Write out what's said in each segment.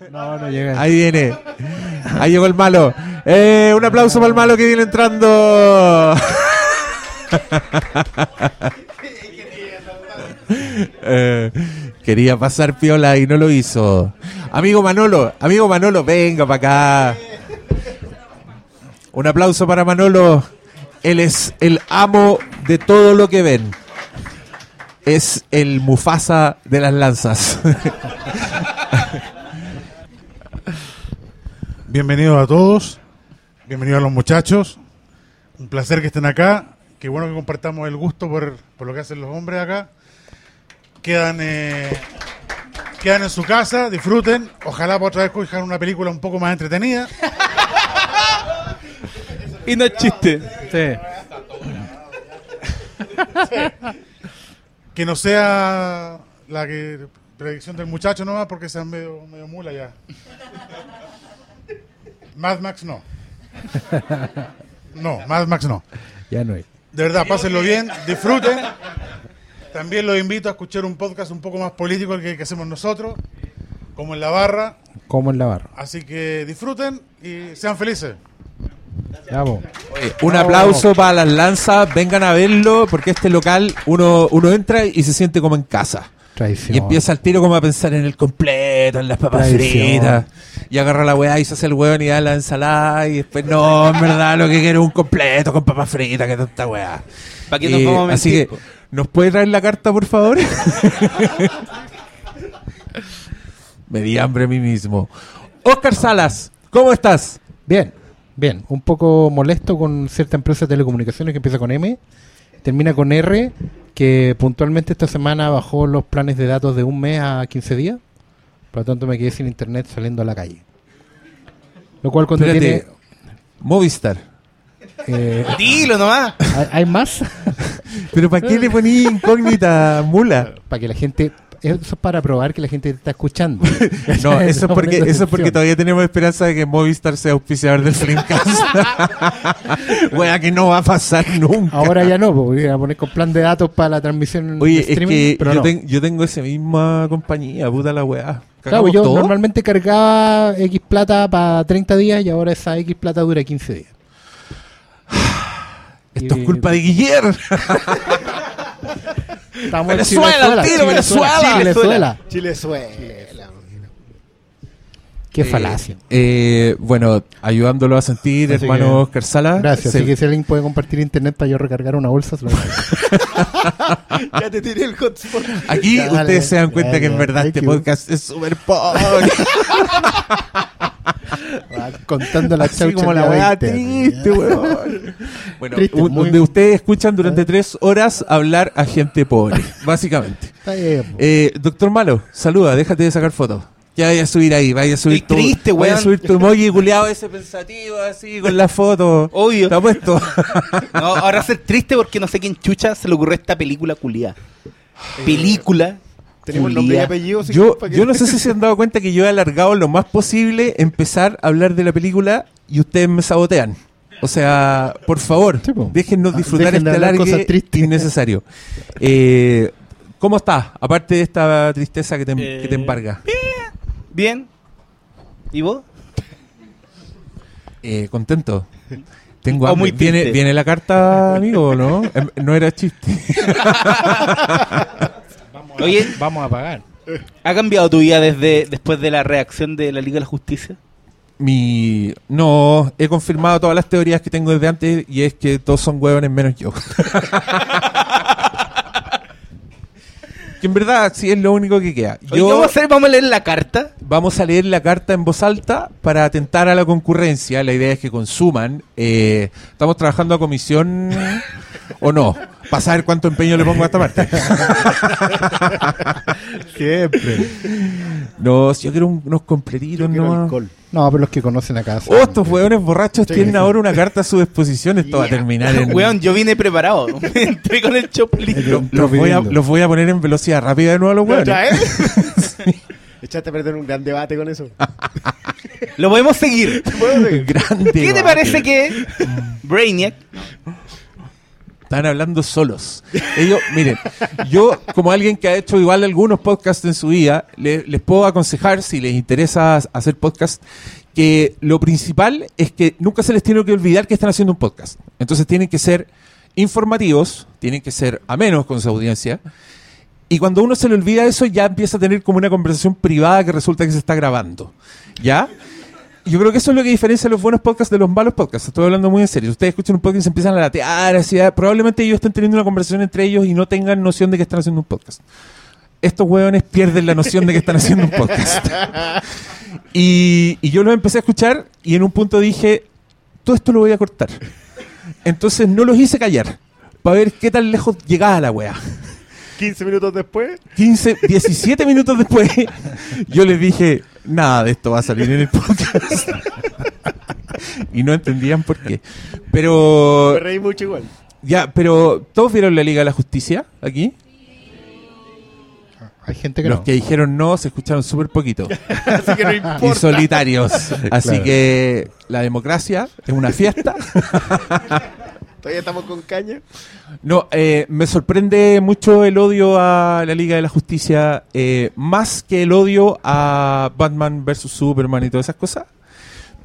No, no llega. Ahí viene. Ahí llegó el malo. Eh, un aplauso para el malo que viene entrando. Eh, quería pasar piola y no lo hizo. Amigo Manolo, amigo Manolo, venga para acá. Un aplauso para Manolo. Él es el amo de todo lo que ven. Es el Mufasa de las lanzas. Bienvenidos a todos, bienvenidos a los muchachos. Un placer que estén acá. Qué bueno que compartamos el gusto por, por lo que hacen los hombres acá. Quedan, eh, quedan en su casa, disfruten. Ojalá por otra vez cojan una película un poco más entretenida. Y no es chiste. Sí. Que no sea la que predicción del muchacho nomás porque sean medio, medio mula ya. Mad Max no. No, Mad Max no. Ya no hay. De verdad, pásenlo bien, disfruten. También los invito a escuchar un podcast un poco más político que, que hacemos nosotros, como en la barra. Como en la barra. Así que disfruten y sean felices. Oye, un aplauso para las lanzas, vengan a verlo, porque este local uno, uno entra y se siente como en casa. Traición. Y empieza al tiro como a pensar en el completo, en las papas fritas. Y agarra la weá y se hace el hueón y da la ensalada. Y después, no, en verdad lo que quiero es un completo con papas fritas, que tanta weá. ¿Para qué nos vamos a Así que? ¿nos puede traer la carta, por favor? Me di hambre a mí mismo. Oscar Salas, ¿cómo estás? Bien, bien. Un poco molesto con cierta empresa de telecomunicaciones que empieza con M, termina con R, que puntualmente esta semana bajó los planes de datos de un mes a 15 días. Por lo tanto, me quedé sin internet saliendo a la calle. Lo cual cuando Espérate, tiene... Movistar. eh, Dilo nomás. ¿hay, hay más? ¿Pero para qué le poní incógnita mula? para que la gente... Eso es para probar que la gente te está escuchando. No, eso es porque, eso es porque todavía tenemos esperanza de que Movistar sea auspiciador del Flimcast. Wea, que no va a pasar nunca. Ahora ya no, porque voy a poner con plan de datos para la transmisión Oye, de es streaming, que pero yo, no. ten- yo tengo esa misma compañía, puta la weá. Claro, ¿Cagamos yo todo? normalmente cargaba X plata para 30 días y ahora esa X plata dura 15 días. Esto y- es culpa de Guillermo. Estamos en Venezuela, al tiro, Venezuela. Venezuela. Chilezuela. Qué falacia. Eh, bueno, ayudándolo a sentir, Así hermano que- Oscar Sala. Gracias. Se- Así que si alguien puede compartir internet para yo recargar una bolsa, se lo. Ya te tiré el hotspot. Aquí Ya, ustedes se dan cuenta que en verdad thank este you. podcast es súper pobre. Contando la Así chaucha como la la weá 20. triste, weón. Bueno, Triste, un- muy- donde ustedes escuchan durante tres horas hablar a gente pobre, básicamente. Está bien. Eh, doctor Malo, saluda, déjate de sacar fotos. Ya vaya a subir ahí, vaya a subir Estoy triste, vaya a subir tu emoji culiado ese pensativo así con la foto. Obvio. Está puesto. No, ahora ser triste porque no sé quién chucha se le ocurrió esta película culiada. Película. Tenemos nombre y apellido. si Yo, yo no sé si se han dado cuenta que yo he alargado lo más posible empezar a hablar de la película y ustedes me sabotean. O sea, por favor, Sí, po. déjennos Ah, disfrutar este tristes. innecesario. Eh, ¿Cómo estás? Aparte de esta tristeza que te, Eh, que te embarga. Bien. ¿Y vos? Eh, contento. Tengo O hambre. muy ¿Viene. ¿Viene la carta, amigo, o no? Em, No era chiste. Oye, Vamos a pagar. ¿ha cambiado tu vida desde después de la reacción de la Liga de la Justicia? Mi... No, he confirmado todas las teorías que tengo desde antes y es que todos son huevones menos yo. que en verdad sí es lo único que queda. Oye, Yo ¿qué vamos a hacer? Vamos a leer la carta. vamos a leer la carta en voz alta para atentar a la concurrencia. La idea es que consuman. Eh, estamos trabajando a comisión o no. Para saber cuánto empeño le pongo a esta parte. Siempre. No, si yo quiero un- unos completitos, no. alcohol. No, pero los que conocen acá. Oh, estos hueones borrachos tienen ahora una carta a su disposición. Esto va a terminar en. Weón, yo vine preparado. Entré con el chop listo. Los voy, a, los voy a poner en velocidad rápida de nuevo a los hueones. ¿Otra vez? Echaste a perder un gran debate con eso. Lo podemos seguir. Grande. ¿Qué te parece que Brainiac Estaban hablando solos. Ellos, miren, yo como alguien que ha hecho igual algunos podcasts en su vida, le- les puedo aconsejar, si les interesa hacer podcast, que lo principal es que nunca se les tiene que olvidar que están haciendo un podcast. Entonces tienen que ser informativos, tienen que ser amenos con su audiencia. Y cuando uno se le olvida eso, ya empieza a tener como una conversación privada que resulta que se está grabando. ¿Ya? Yo creo que eso es lo que diferencia los buenos podcasts de los malos podcasts. Estoy hablando muy en serio. Ustedes escuchan un podcast y se empiezan a latear, así, ah, probablemente ellos estén teniendo una conversación entre ellos y no tengan noción de que están haciendo un podcast. Estos hueones pierden la noción de que están haciendo un podcast. Y, y yo los empecé a escuchar y en un punto dije, todo esto lo voy a cortar. Entonces no los hice callar para ver qué tan lejos llegaba la wea. 15 minutos después. 15, 17 minutos después, yo les dije, nada de esto va a salir en el podcast. y no entendían por qué. Pero, Me reí mucho igual. ya, pero, ¿todos vieron la Liga de la Justicia aquí? Hay gente que Los no. que dijeron no se escucharon súper poquito. Así que no y solitarios. Así Claro. que la democracia es una fiesta. Todavía estamos con caña. No, eh, me sorprende mucho el odio a la Liga de la Justicia, eh, más que el odio a Batman vs. Superman y todas esas cosas,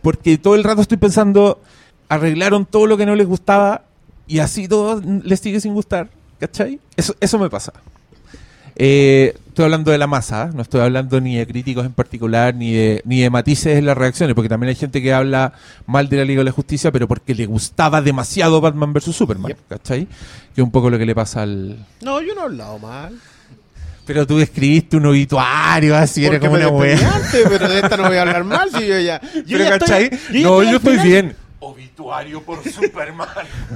porque todo el rato estoy pensando, arreglaron todo lo que no les gustaba y así todo les sigue sin gustar, ¿cachai? Eso, eso me pasa. Eh, estoy hablando de la masa, ¿eh? no estoy hablando ni de críticos en particular, ni de, ni de matices en las reacciones, porque también hay gente que habla mal de la Liga de la Justicia, pero porque le gustaba demasiado Batman vs. Superman, ¿cachai? Que es un poco lo que le pasa al... No, yo no he hablado mal. Pero tú escribiste un obituario así, era Porque como me una wea. antes, pero de esta no voy a hablar mal. Si yo ya. Yo Pero ya ¿cachai? no, yo estoy final. bien. Obituario por Superman.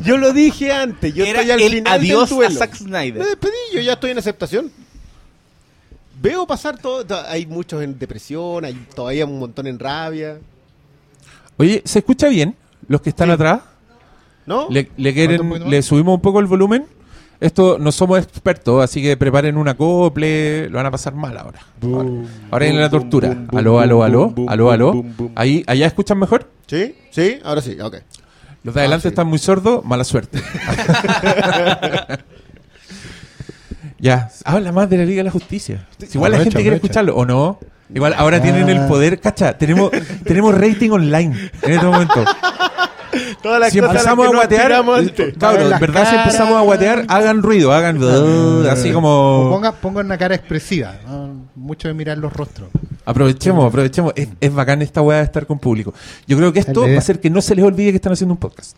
Yo lo dije antes. Yo Era estoy al el final adiós del a. Zack Me Snyder. despedí, yo ya estoy en aceptación. Veo pasar todo. to- Hay muchos en depresión, hay todavía un montón en rabia. Oye, ¿se escucha bien? Los que están Sí. atrás. ¿No? ¿Le, le ¿Cuánto quieren, le subimos un poco el volumen? Esto no somos expertos, así que preparen un acople, lo van a pasar mal ahora. Ahora, ahora viene la Boom, tortura. boom, boom, aló, boom, aló, boom, aló, boom, aló, boom, aló. boom, boom. Ahí, ¿Allá escuchan mejor? ¿Sí? ¿Sí? Ahora sí, ok. Los de adelante sí. están muy sordos, mala suerte. ya, habla más de la Liga de la Justicia. Si igual la gente quiere aprovecha. escucharlo, ¿o no? Igual ahora tienen el Ah. poder, cacha, tenemos, tenemos rating online en este momento. Todas las Si cosas empezamos a guatear, tiramos antes. cabros, en verdad si empezamos a guatear, hagan ruido, hagan uh, así como... ponga, ponga una cara expresiva. ¿no? Mucho de mirar los rostros. Aprovechemos, aprovechemos. Es, es bacán esta weá de estar con público. Yo creo que esto va a hacer que no se les olvide que están haciendo un podcast.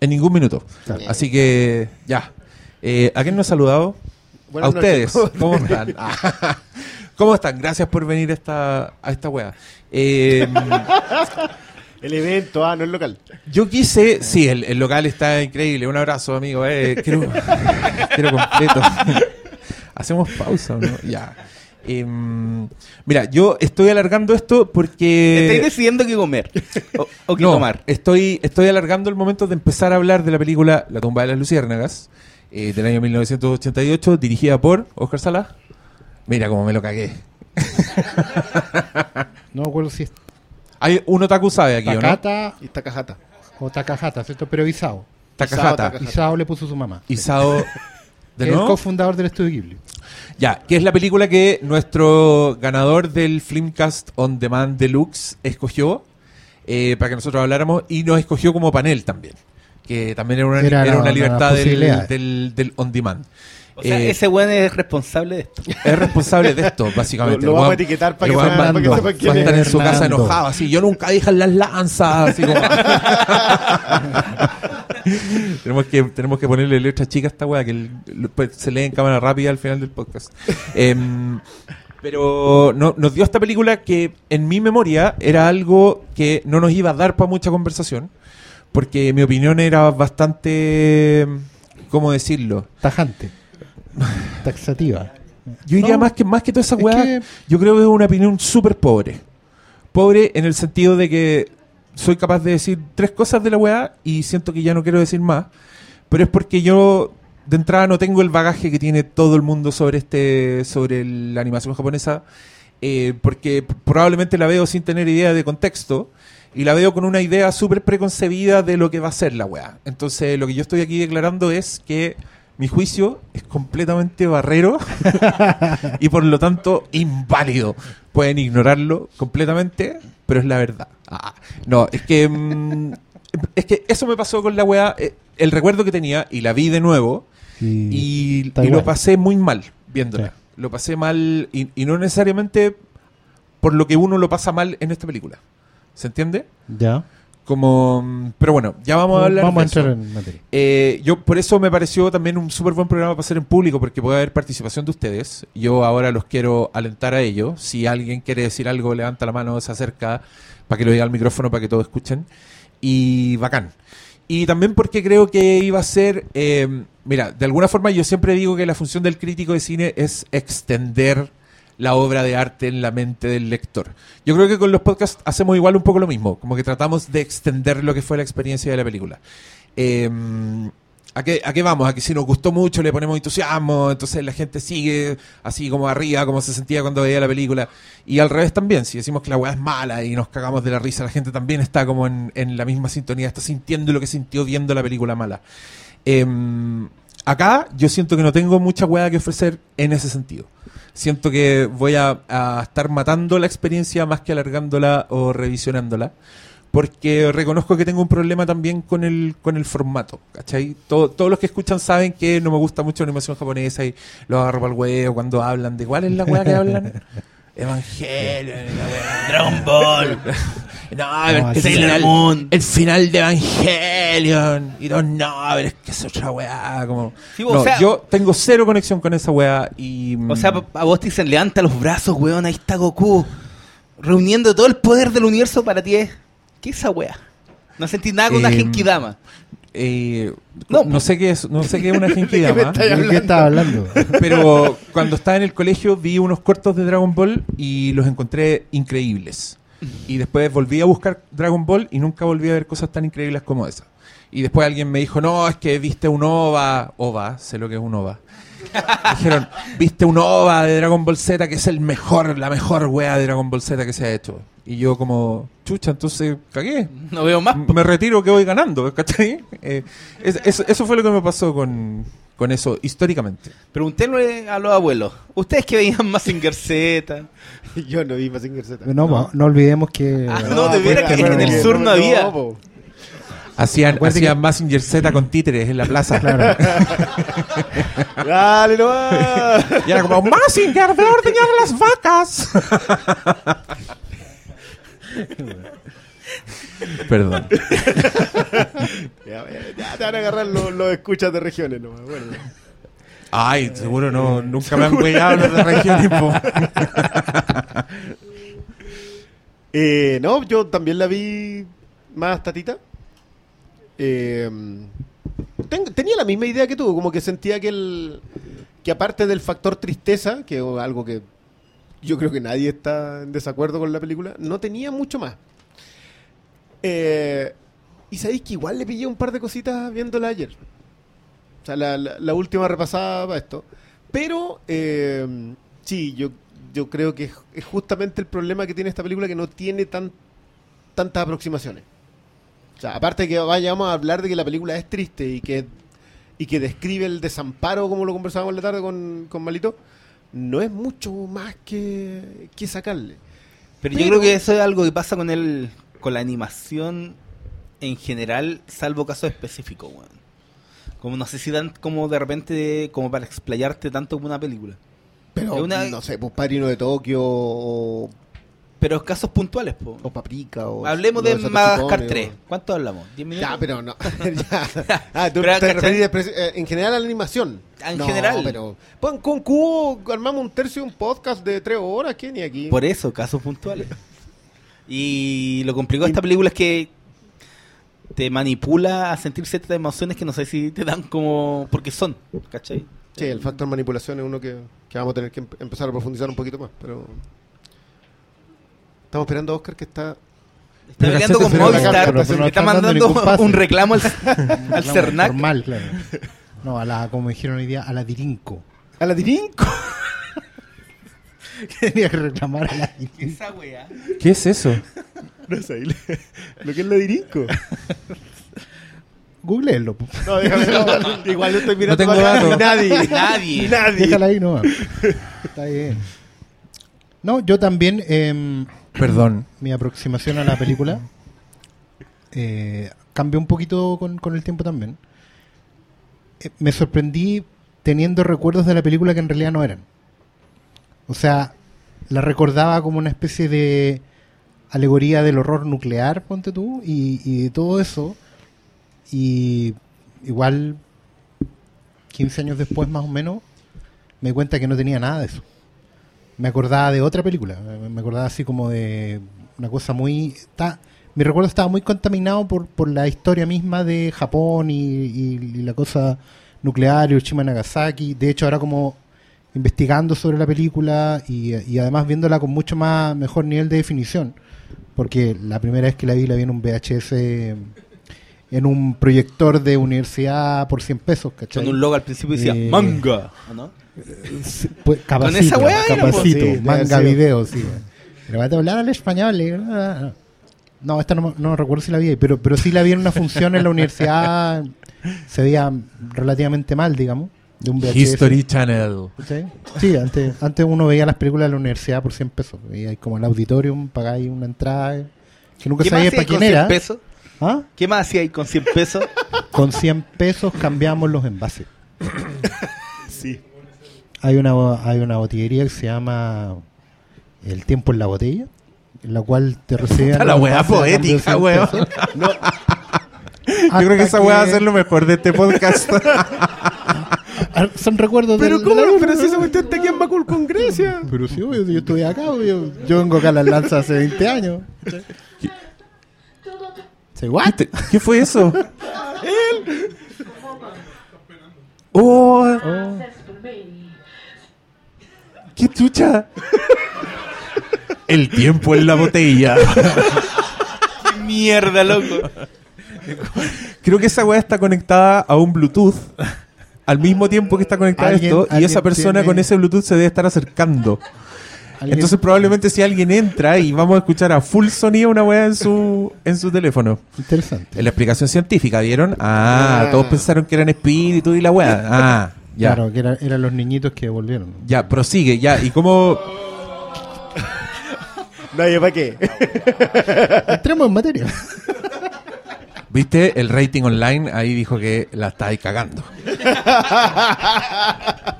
En ningún minuto. Claro. Así que, ya. Eh, ¿A quién nos ha saludado? Buenas a ustedes. noches. ¿Cómo están? Ah. ¿Cómo están? Gracias por venir a esta, a esta weá. Eh, El evento, ah, no el local. yo quise, sí, el, el local está increíble. Un abrazo, amigo. Eh, quiero, quiero completo. Hacemos pausa, ¿o ¿no? Ya. Em, mira, yo estoy alargando esto porque... Estáis decidiendo qué comer o, o qué No, tomar. Estoy, estoy alargando el momento de empezar a hablar de la película La tumba de las luciérnagas, eh, del año 1988, dirigida por Oscar Sala. Mira cómo me lo cagué. No me acuerdo si es Hay un otaku sabe aquí, ¿o no? Takata Y está cajata. o Takahata, ¿cierto? Pero Isao. Takahata. Takahata. Isao le puso su mamá. Isao. ¿De el cofundador del estudio Ghibli. Ya, que es la película que nuestro ganador del Filmcast On Demand Deluxe escogió eh, para que nosotros habláramos y nos escogió como panel también. Que también era una, Era era la- una la libertad del, del, del On Demand. O sea, Eh, ese weón es responsable de esto. es responsable de esto, básicamente. Lo- lo vamos a etiquetar para que sepan- para que va- sepan quién va a estar es. en su casa enojado, así. Yo nunca dije las lanzas, así como. tenemos, que, tenemos que ponerle letra chica a esta weá, que el- pues, se lee en cámara rápida al final del podcast. Em, pero no- nos dio esta película que en mi memoria era algo que no nos iba a dar para mucha conversación, porque mi opinión era bastante. ¿Cómo decirlo? Tajante. Taxativa. Yo diría No, más que más que toda esa es weá, que- yo creo que es una opinión súper pobre. Pobre en el sentido de que soy capaz de decir tres cosas de la weá y siento que ya no quiero decir más. Pero es porque yo de entrada no tengo el bagaje que tiene todo el mundo sobre este sobre la animación japonesa. eh, porque probablemente la veo sin tener idea de contexto. Y la veo con una idea súper preconcebida de lo que va a ser la weá. Entonces, lo que yo estoy aquí declarando es que mi juicio es completamente barrero y por lo tanto inválido. Pueden ignorarlo completamente, pero es la verdad. Ah, no, es que mm, es que eso me pasó con la weá. eh, El recuerdo que tenía y la vi de nuevo y, lo pasé muy mal viéndola. Sí. Lo pasé mal y, y no necesariamente por lo que uno lo pasa mal en esta película. ¿Se entiende? Ya. Como, mm, pero bueno, ya vamos a hablar Vamos a eso. entrar en materia. Eh, yo por eso me pareció también un súper buen programa para hacer en público, porque puede haber participación de ustedes. Yo ahora los quiero alentar a ello. Si alguien quiere decir algo, levanta la mano, se acerca para que lo diga al micrófono, para que todos escuchen. Y bacán. Y también porque creo que iba a ser, eh, mira, de alguna forma yo siempre digo que la función del crítico de cine es extender la obra de arte en la mente del lector. Yo creo que con los podcasts hacemos igual un poco lo mismo, como que tratamos de extender lo que fue la experiencia de la película. Eh, ¿a, qué, ¿A qué vamos? A que si nos gustó mucho le ponemos entusiasmo, entonces la gente sigue así como arriba, como se sentía cuando veía la película. Y al revés también, si decimos que la weá es mala y nos cagamos de la risa, la gente también está como en, la misma sintonía, está sintiendo lo que sintió viendo la película mala. Eh, acá yo siento que no tengo mucha weá que ofrecer en ese sentido. Siento que voy a, estar matando la experiencia más que alargándola o revisionándola. Porque reconozco que tengo un problema también con el, con el formato, ¿cachai? Todo- todos los que escuchan saben que no me gusta mucho la animación japonesa y lo agarro el huevo cuando hablan de cuál es la weá que hablan. Evangelion, y la weá, Dragon Ball. No, pero es que el, final, el final de Evangelion. Y no, no, pero es que es otra weá. Como... Sí, o No, sea- yo tengo cero conexión con esa weá y... O sea, mm, a vos te dicen, levanta los brazos, weón, ahí está Goku. Reuniendo todo el poder del universo para ti. ¿Qué es esa wea? No sentí nada con una Eh, Genkidama. Eh, No, no, sé qué es, no sé qué es una Genkidama. ¿De qué estaba hablando? Pero cuando estaba en el colegio vi unos cortos de Dragon Ball y los encontré increíbles. Y después volví a buscar Dragon Ball y nunca volví a ver cosas tan increíbles como esa. Y después alguien me dijo, no, es que viste un OVA. OVA, sé lo que es un OVA. Dijeron, viste un OVA de Dragon Ball Z que es el mejor, la mejor wea de Dragon Ball Z que se ha hecho. Y yo como, chucha, entonces cagué. No veo más. Me retiro que voy ganando, ¿cachai? Eh, es- eso, eso fue lo que me pasó con, con eso históricamente. Preguntémosle a los abuelos. Ustedes que veían Mazinger Z. Yo no vi Mazinger Z. No, no, no olvidemos que. Ah, no, de veras que en el sur no había. po. Hacían, hacían Mazinger Z con títeres en la plaza. Claro. Dale, no. Y era como, Mazinger, ve a ordeñar a las vacas. Perdón. Ya, ya, te van a agarrar los, los escuchas de regiones, no me acuerdo. Ay, seguro no, nunca me han cuidado los de región tipo. Eh, no, yo también la vi más tatita. Eh, ten- tenía la misma idea que tú, como que sentía que el que aparte del factor tristeza, que es algo que yo creo que nadie está en desacuerdo con la película, no tenía mucho más. Eh, y sabéis que igual le pillé un par de cositas viéndola ayer. O sea, la, última repasada para esto. Pero, eh, sí, yo, yo creo que es, es justamente el problema que tiene esta película que no tiene tan, tantas aproximaciones. O sea, aparte de que vayamos a hablar de que la película es triste y que, y que describe el desamparo, como lo conversábamos la tarde con, con Malito, no es mucho más que, que sacarle. Pero, yo Pero- creo que eso es algo que pasa con el con la animación en general, salvo casos específicos, weón. Como no sé si dan como de repente como para explayarte tanto como una película. Pero, una- no sé, pues Padrino de Tokio o, Pero casos puntuales, po. o Paprika o... Hablemos o de Madagascar Kon, 3. o- ¿Cuánto hablamos? ¿10 minutos? Ya, pero no. Ya. Ah, tú Pero, te referís eh, en general a la animación. En No, general. pero. Pues con Cubo armamos un tercio de un podcast de tres horas, ¿qué? Ni aquí. Por eso, casos puntuales. Y lo complicado de esta película es que te manipula a sentir ciertas emociones que no sé si te dan como... Porque son, ¿cachai? Sí, el factor manipulación es uno que, que vamos a tener que em- empezar a profundizar un poquito más, pero. Estamos esperando a Oscar que está. Está peleando con Movistar, carta, pero no está mandando un reclamo al, al CERNAC. Claro. No, a la, como dijeron hoy día, a la Dirinco. ¡A la Dirinco! Tenía que reclamar a la Dirinco. Esa. ¿Qué es eso? No sé, lo que es la dirisco. Googleenlo. No, déjame, no, igual lo estoy mirando. tengo acá y datos. Nadie. Nadie. Nadie. Déjala ahí nomás. Está bien. No, yo también, em, Perdón. mi aproximación a la película eh, cambió un poquito con, el tiempo también. Eh, me sorprendí teniendo recuerdos de la película que en realidad no eran. O sea, la recordaba como una especie de alegoría del horror nuclear, ponte tú, y, y todo eso. Y igual, 15 años después más o menos, me di cuenta que no tenía nada de eso. Me acordaba de otra película, me- acordaba así como de una cosa muy... Está, mi recuerdo estaba muy contaminado por, por la historia misma de Japón y, y- y la cosa nuclear, Hiroshima y Nagasaki. De hecho, ahora como investigando sobre la película y, y además viéndola con mucho más mejor nivel de definición, porque la primera vez que la vi la vi en un VHS en un proyector de universidad por 100 pesos, ¿cachai? Con un logo al principio decía Eh, manga. ¿o no? Sí, pues, capacito, esa weá capacito, sí, manga video, sí. Pero va a hablar al español. y- ah, No, esta no, no recuerdo si la vi, ahí, pero, pero sí la vi en una función en la universidad. Se veía relativamente mal, digamos, de un VHS. History Channel. ¿cachai? Sí, antes, antes uno veía las películas de la universidad por 100 pesos. Veía ahí como el auditorium, pagáis una entrada que nunca ¿Qué más sabía hacía para ahí con quién 100 era. pesos? ¿Ah? ¿Qué más hacía ahí con 100 pesos? Con 100 pesos cambiamos los envases. Sí. Hay una, hay una botillería que se llama El Tiempo en la Botella, en la cual te reciben. La weá poética, 100 weón. pesos. Yo creo que esa weá va a ser lo mejor de este podcast. Ah, Son recuerdos Pero del- cómo, de la pero si esa ¿no? cuestión está aquí en Macul con Grecia. Pero sí, obvio, yo estoy acá, obvio. Yo vengo acá a las lanzas hace 20 años. ¿Qué, qué fue eso? ¡Oh! Oh, ¡Qué chucha! El tiempo en la botella. ¡Qué mierda, loco! Creo que esa weá está conectada a un Bluetooth al mismo tiempo que está conectada esto y esa persona tiene- con ese Bluetooth se debe estar acercando. Entonces probablemente si alguien entra y vamos a escuchar a full sonido una weá en su, en su teléfono. Interesante. En la explicación científica, ¿vieron? Ah, Ah. todos pensaron que eran espíritus y la weá. Ah, ya. Claro, que era- eran los niñitos que volvieron. Ya, prosigue, ya. ¿Y cómo...? Nadie, ¿para qué? Entremos en materia. ¿Viste? El rating online ahí dijo que la estáis cagando.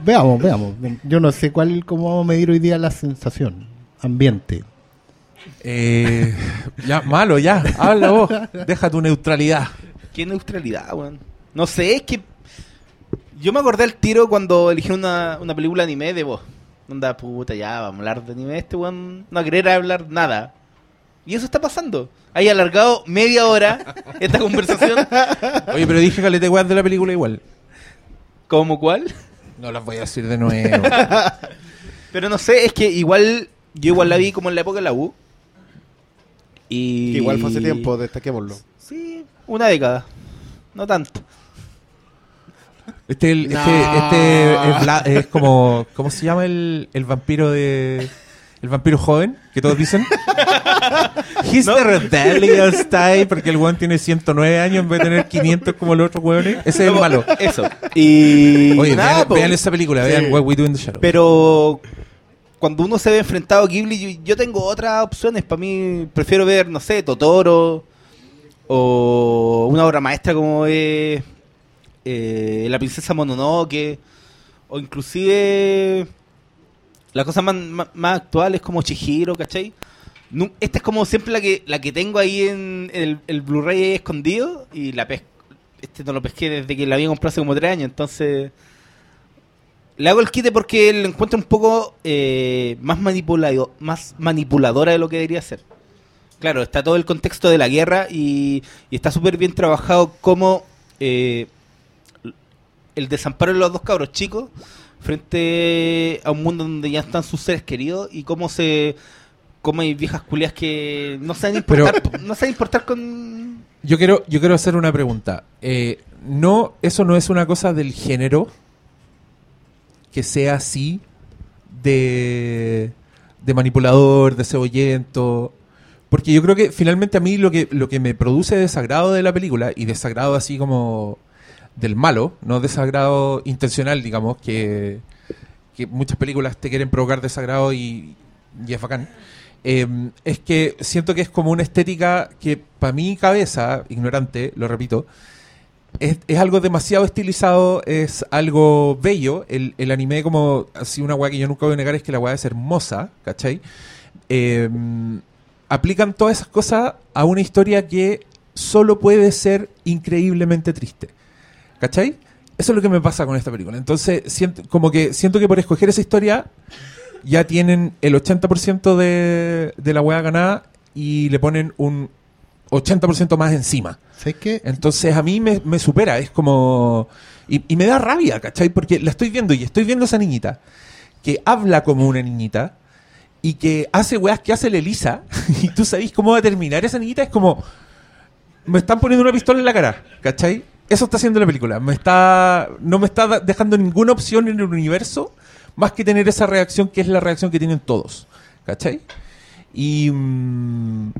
Veamos, veamos. Yo no sé cuál, cómo vamos a medir hoy día la sensación. Ambiente. Eh, ya, malo, ya. Habla vos. Deja tu neutralidad. ¡Qué neutralidad, weón! No sé, es que... Yo me acordé al tiro cuando elegí una, una película anime de vos. Onda, puta, ya, vamos a hablar de anime. Este weón no va a querer hablar nada. Y eso está pasando. Hay alargado media hora esta conversación. Oye, pero dije calete weas de la película igual. ¿Cómo cuál? No las voy a decir de nuevo. Pero no sé, es que igual... Yo igual la vi como en la época de la U. Y... Que igual fue hace tiempo, destaquémoslo. Sí, una década. No tanto. Este, el- este, No. este es, como. ¿Cómo se llama el, el vampiro de. El vampiro joven? Que todos dicen. He's the rebellious type. Porque el weón tiene 109 años en vez de tener 500 como los otros weones. Ese es el malo. Eso. Y... Oye, nada, vean, po. vean esa película. Sí. Vean What We Do in the Shadow. Pero cuando uno se ve enfrentado a Ghibli, yo, yo tengo otras opciones. Para mí, prefiero ver, no sé, Totoro o una obra maestra como es eh, La Princesa Mononoke o inclusive las cosas más, más, más actuales como Chihiro, ¿cachai? Esta es como siempre la que la que tengo ahí en el, Blu-ray escondido y la pes este no lo pesqué desde que la había comprado hace como tres años, entonces le hago el quite porque lo encuentro un poco eh, más, manipulado, más manipuladora de lo que debería ser. Claro, está todo el contexto de la guerra y, y está súper bien trabajado como eh, el desamparo de los dos cabros chicos frente a un mundo donde ya están sus seres queridos y cómo se cómo hay viejas culias que no saben importar, no saben importar con Yo quiero, yo quiero hacer una pregunta. Eh, no, eso no es una cosa del género que sea así de, de manipulador, de cebollento, Porque yo creo que finalmente a mí lo que, lo que me produce desagrado de la película, y desagrado así como del malo, no desagrado intencional, digamos, que, que muchas películas te quieren provocar desagrado y, y es bacán, eh, es que siento que es como una estética que para mi cabeza, ignorante, lo repito, es, algo demasiado estilizado, es algo bello. El, el anime, como así una weá que yo nunca voy a negar, es que la weá es hermosa, ¿cachai? Eh, aplican todas esas cosas a una historia que solo puede ser increíblemente triste. ¿Cachai? Eso es lo que me pasa con esta película. Entonces, siento, como que siento que por escoger esa historia ya tienen el 80% de, de la weá ganada y le ponen un 80% más encima. ¿Sabes qué? Entonces a mí me, me supera, es como... Y, y me da rabia, ¿cachai? Porque la estoy viendo y estoy viendo a esa niñita que habla como una niñita y que hace weas que hace la Elisa y tú sabés cómo va a terminar esa niñita, es como... Me están poniendo una pistola en la cara, ¿cachai? Eso está haciendo la película. Me está, no me está dejando ninguna opción en el universo más que tener esa reacción que es la reacción que tienen todos, ¿cachai? Y... mm,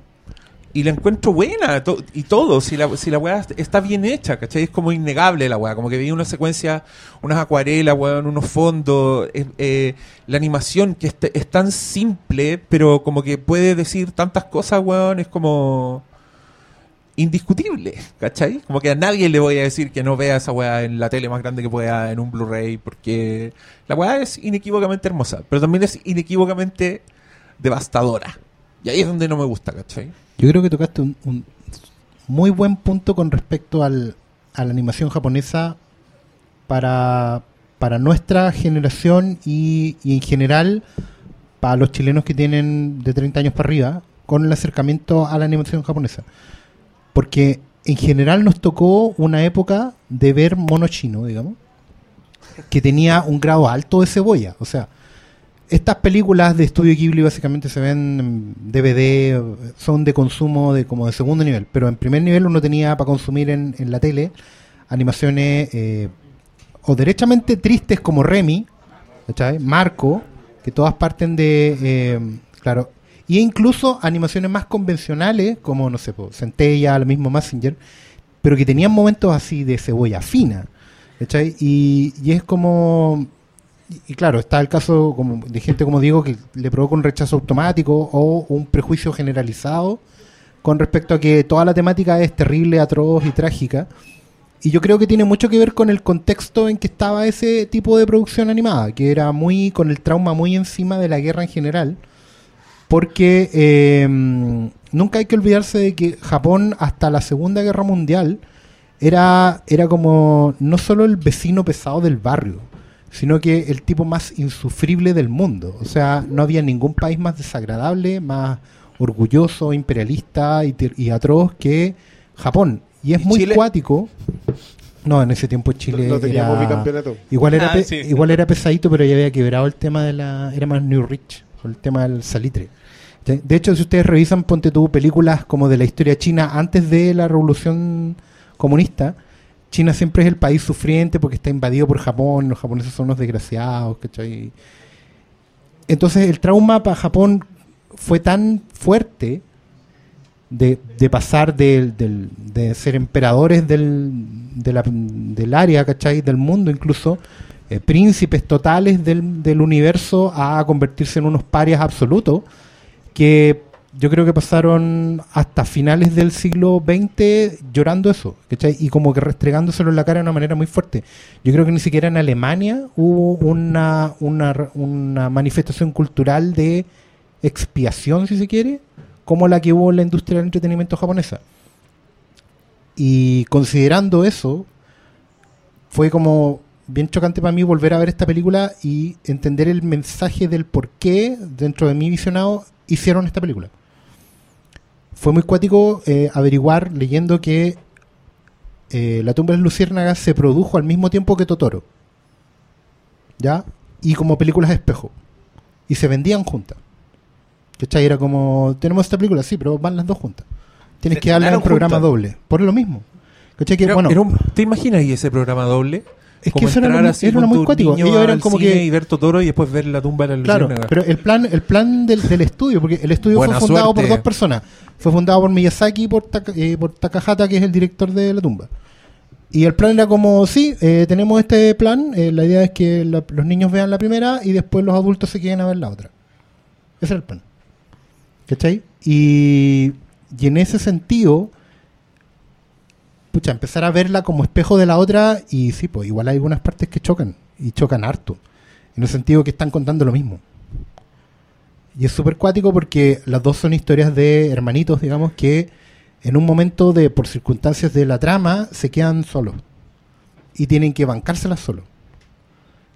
y la encuentro buena y todo, si la, si la weá está bien hecha, ¿cachai? Es como innegable la weá, como que vi una secuencia, unas acuarelas, weón, unos fondos, eh, la animación que es, es tan simple, pero como que puede decir tantas cosas, weón, es como indiscutible, ¿cachai? Como que a nadie le voy a decir que no vea esa weá en la tele más grande que pueda, en un Blu-ray, porque la weá es inequívocamente hermosa, pero también es inequívocamente devastadora. Y ahí es donde no me gusta, ¿cachai? Yo creo que tocaste un, un muy buen punto con respecto al, a la animación japonesa para, para nuestra generación y, y en general para los chilenos que tienen de 30 años para arriba con el acercamiento a la animación japonesa. Porque en general nos tocó una época de ver mono chino, digamos, que tenía un grado alto de cebolla. O sea, estas películas de estudio Ghibli básicamente se ven en DVD, son de consumo de como de segundo nivel, pero en primer nivel uno tenía para consumir en, en la tele animaciones eh, o derechamente tristes como Remy, ¿cachai? Marco, que todas parten de, eh, claro, y incluso animaciones más convencionales como, no sé, Centella, el mismo Messenger, pero que tenían momentos así de cebolla fina, ¿cachai? Y, y es como y, claro, está el caso de gente como digo que le provoca un rechazo automático o un prejuicio generalizado con respecto a que toda la temática es terrible, atroz y trágica. Y yo creo que tiene mucho que ver con el contexto en que estaba ese tipo de producción animada, que era muy con el trauma muy encima de la guerra en general. Porque eh, nunca hay que olvidarse de que Japón hasta la Segunda Guerra Mundial era, era como no solo el vecino pesado del barrio, sino que el tipo más insufrible del mundo. O sea, no había ningún país más desagradable, más orgulloso, imperialista y, atroz que Japón. Y es ¿Y muy Chile? cuático. No, en ese tiempo Chile no teníamos era- bicampeonato. igual era Ah, pe- sí. igual era pesadito, pero ya había quebrado el tema de la era más New Rich, o el tema del salitre. De hecho, si ustedes revisan, ponte tú películas como de la historia china antes de la revolución comunista, China siempre es el país sufriente porque está invadido por Japón, los japoneses son unos desgraciados, ¿cachai? Entonces el trauma para Japón fue tan fuerte de, pasar de ser emperadores del, área. Del mundo incluso, eh, príncipes totales del, del universo a convertirse en unos parias absolutos, que yo creo que pasaron hasta finales del siglo XX llorando eso, ¿cachai? Y como que restregándoselo en la cara de una manera muy fuerte. Yo creo que ni siquiera en Alemania hubo una, una, una manifestación cultural de expiación, si se quiere, como la que hubo en la industria del entretenimiento japonesa. Y considerando eso, fue como bien chocante para mí volver a ver esta película y entender el mensaje del por qué, dentro de mi visionado, hicieron esta película. Fue muy cuático eh, averiguar, leyendo que eh, La tumba de las luciérnagas se produjo al mismo tiempo que Totoro. ¿Ya? Y como películas de espejo. Y se vendían juntas. ¿Cachai? Era como, tenemos esta película, sí, pero van las dos juntas. Tienes que darle un programa doble. Por lo mismo. ¿Cachai? Que, bueno, ¿Te imaginas ahí ese programa doble? Es que eso era así era con muy cuático. Ellos eran como que- Y ver Totoro y después ver la tumba de la Claro, pero el plan, el plan del, del estudio, porque el estudio Buena fue fundado suerte. por dos personas, fue fundado por Miyazaki y por, Taka- eh, por Takahata, que es el director de La Tumba. Y el plan era como, sí, eh, tenemos este plan, eh, la idea es que la- los niños vean la primera y después los adultos se queden a ver la otra. Ese era el plan. ¿Cachai? Y, y en ese sentido, pucha, empezar a verla como espejo de la otra y sí, pues igual hay algunas partes que chocan y chocan harto. En el sentido que están contando lo mismo. Y es súper cuático porque las dos son historias de hermanitos, digamos, que en un momento de, por circunstancias de la trama, se quedan solos. Y tienen que bancárselas solos.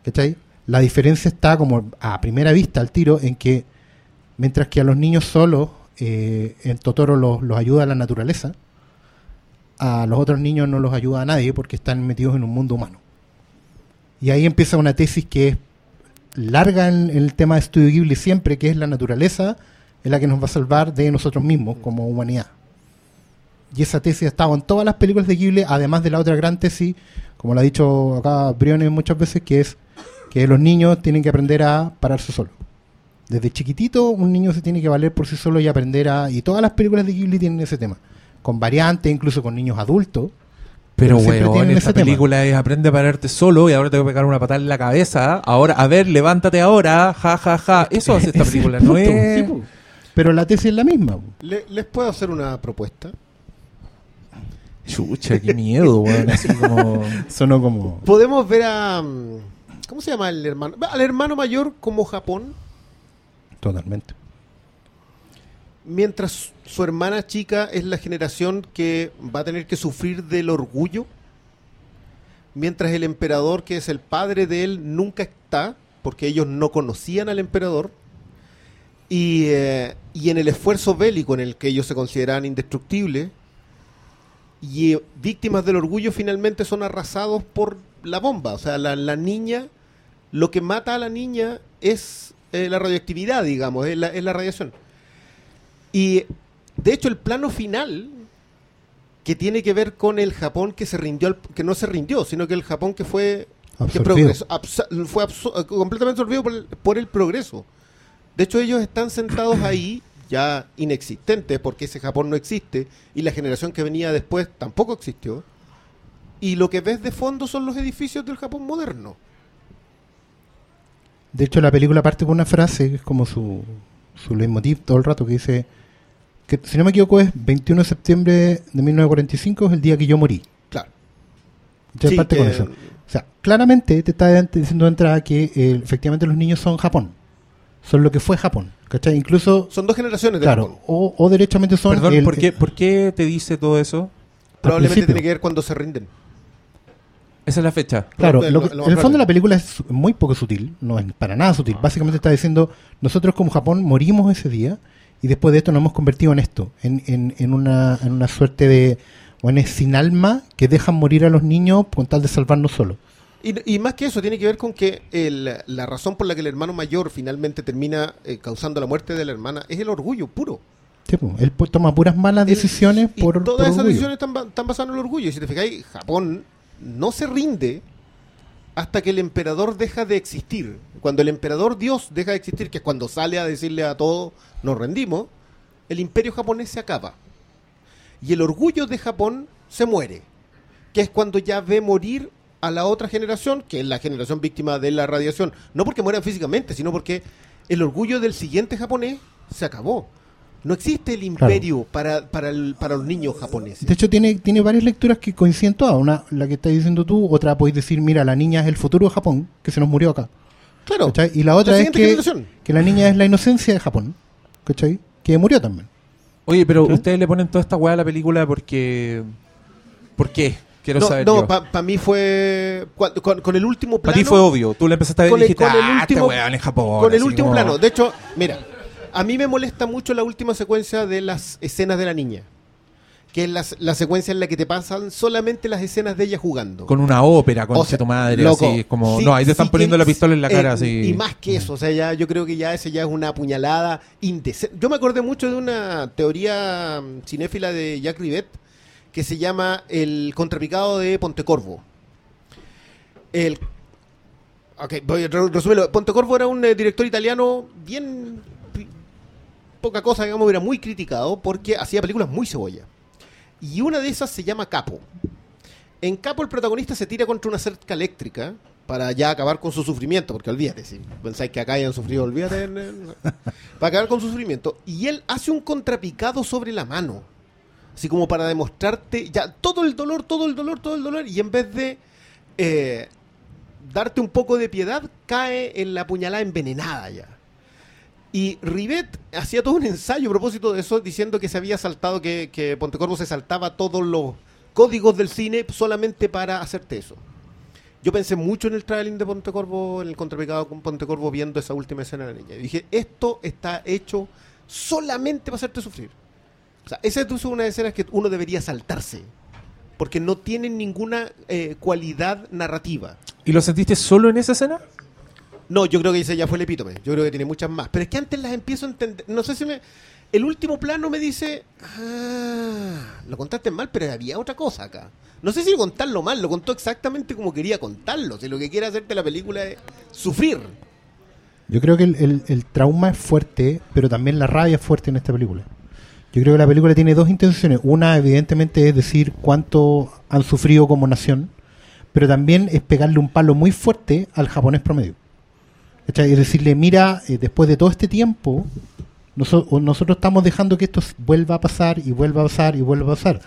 ¿Cachai? La diferencia está como a primera vista, al tiro, en que mientras que a los niños solos, eh, en Totoro los, los ayuda la naturaleza, a los otros niños no los ayuda a nadie porque están metidos en un mundo humano. Y ahí empieza una tesis que es larga en, el tema de Estudio Ghibli siempre, que es la naturaleza es la que nos va a salvar de nosotros mismos como humanidad. Y esa tesis ha estado en todas las películas de Ghibli, además de la otra gran tesis, como lo ha dicho acá Briones muchas veces, que es que los niños tienen que aprender a pararse solos. Desde chiquitito un niño se tiene que valer por sí solo y aprender a... Y todas las películas de Ghibli tienen ese tema. Con variantes, incluso con niños adultos. Pero, Pero weón, esta tema. película es aprende a pararte solo y ahora te voy a pegar una patada en la cabeza. Ahora, a ver, levántate ahora, ja, ja, ja. Eso hace esta es el película, no es... sí. Pero la tesis es la misma. Le- ¿Les puedo hacer una propuesta? Chucha, qué miedo, weón. Así como... Sonó como... Podemos ver a... mm, ¿Cómo se llama el hermano? Al hermano mayor como Japón, Totalmente. Mientras su hermana chica es la generación que va a tener que sufrir del orgullo, mientras el emperador, que es el padre de él, nunca está, porque ellos no conocían al emperador, y, eh, y en el esfuerzo bélico en el que ellos se consideraban indestructibles, y eh, víctimas del orgullo finalmente son arrasados por la bomba. O sea, la, la niña, lo que mata a la niña es eh, la radioactividad, digamos, es la, es la radiación. Y de hecho el plano final que tiene que ver con el Japón que se rindió, al- que no se rindió, sino que el Japón que fue que progresó, fue completamente absorbido por el, por el progreso. De hecho ellos están sentados ahí ya inexistentes porque ese Japón no existe y la generación que venía después tampoco existió. Y lo que ves de fondo son los edificios del Japón moderno. De hecho, la película parte con una frase que es como su, su leitmotiv todo el rato, que dice, que si no me equivoco es 21 de septiembre de 1945, es el día que yo morí. Claro. Ya Sí, parte con eso. O sea, claramente te está diciendo de entrada que eh, efectivamente los niños son Japón. Son lo que fue Japón. ¿Cachai? Incluso, Son dos generaciones de claro, Japón. o, o derechamente son... Perdón, el- ¿por, qué, ¿por qué te dice todo eso? Probablemente principio. tiene que ver cuando se rinden. Esa es la fecha. Claro, Lo- lo lo- que- lo en el fondo la película es muy poco sutil, no es para nada sutil. Básicamente está diciendo, nosotros como Japón morimos ese día y después de esto nos hemos convertido en esto, en, en, en una, en una suerte de bueno, sin alma que dejan morir a los niños con tal de salvarnos solos. Y, y más que eso, tiene que ver con que el- la razón por la que el hermano mayor finalmente termina eh, causando la muerte de la hermana es el orgullo puro. Sí, pues, él toma puras malas El- decisiones y por, por todas esas orgullo. decisiones están, están basadas en el orgullo. Y si te fijáis, Japón no se rinde hasta que el emperador deja de existir. Cuando el emperador Dios deja de existir, que es cuando sale a decirle a todos, nos rendimos, el imperio japonés se acaba. Y el orgullo de Japón se muere, que es cuando ya ve morir a la otra generación, que es la generación víctima de la radiación. No porque mueran físicamente, sino porque el orgullo del siguiente japonés se acabó. No existe el imperio para, para, el- para los niños japoneses. De hecho, tiene, tiene varias lecturas que coinciden todas. Una, la que estás diciendo tú, otra podéis decir, mira, la niña es el futuro de Japón, que se nos murió acá. claro. ¿cachai? Y la otra La es que, que la niña es la inocencia de Japón, ¿cachai? Que murió también. Oye, pero ¿Sí? ustedes le ponen toda esta weá a la película porque... ¿Por qué? Quiero No, saber no para mí fue. Con, con el último plano. Para ti fue obvio. Tú le empezaste a ver con el- dijiste, con el ah, este último- weón es Japón. Con el último como- plano. De hecho, mira, a mí me molesta mucho la última secuencia de las escenas de la niña. Que es la, la secuencia en la que te pasan solamente las escenas de ella jugando. Con una ópera, con O sea, tu madre, loco, así. Como, sí- no, ahí te están sí poniendo la pistola en la cara, eh, así. Y más que eso, o sea, ya yo creo que ya ese ya es una puñalada indecente. Yo me acordé mucho de una teoría cinéfila de Jacques Rivet que se llama El contrapicado de Pontecorvo. El Ok, voy a re- resumirlo. Pontecorvo era un eh, director italiano bien poca cosa, digamos, era muy criticado porque hacía películas muy cebolla. Y una de esas se llama Capo. En Capo el protagonista se tira contra una cerca eléctrica para ya acabar con su sufrimiento, porque olvídate, si pensáis que acá hayan sufrido, olvídate, para acabar con su sufrimiento. Y él hace un contrapicado sobre la mano, así como para demostrarte ya todo el dolor, todo el dolor, todo el dolor, y en vez de eh, darte un poco de piedad, cae en la puñalada envenenada ya. Y Rivet hacía todo un ensayo a propósito de eso, diciendo que se había saltado, que, que Pontecorvo se saltaba todos los códigos del cine solamente para hacerte eso. Yo pensé mucho en el traveling de Pontecorvo, en el contrapicado con Pontecorvo, viendo esa última escena de la niña. Y dije, esto está hecho solamente para hacerte sufrir. O sea, esa es una escena que uno debería saltarse. Porque no tienen ninguna eh, cualidad narrativa. ¿Y lo sentiste solo en esa escena? No, yo creo que ese ya fue el epítome. Yo creo que tiene muchas más. Pero es que antes las empiezo a entender. No sé si me. El último plano me dice. Ah, lo contaste mal, pero había otra cosa acá. No sé si contarlo mal, lo contó exactamente como quería contarlo. Si lo que quiere hacerte la película es sufrir. Yo creo que el, el- el trauma es fuerte, pero también la rabia es fuerte en esta película. Yo creo que la película tiene dos intenciones. Una, evidentemente, es decir cuánto han sufrido como nación, pero también es pegarle un palo muy fuerte al japonés promedio. ¿Cachai? Es decirle, mira, eh, después de todo este tiempo, nosotros estamos dejando que esto vuelva a pasar y vuelva a pasar y vuelva a pasar.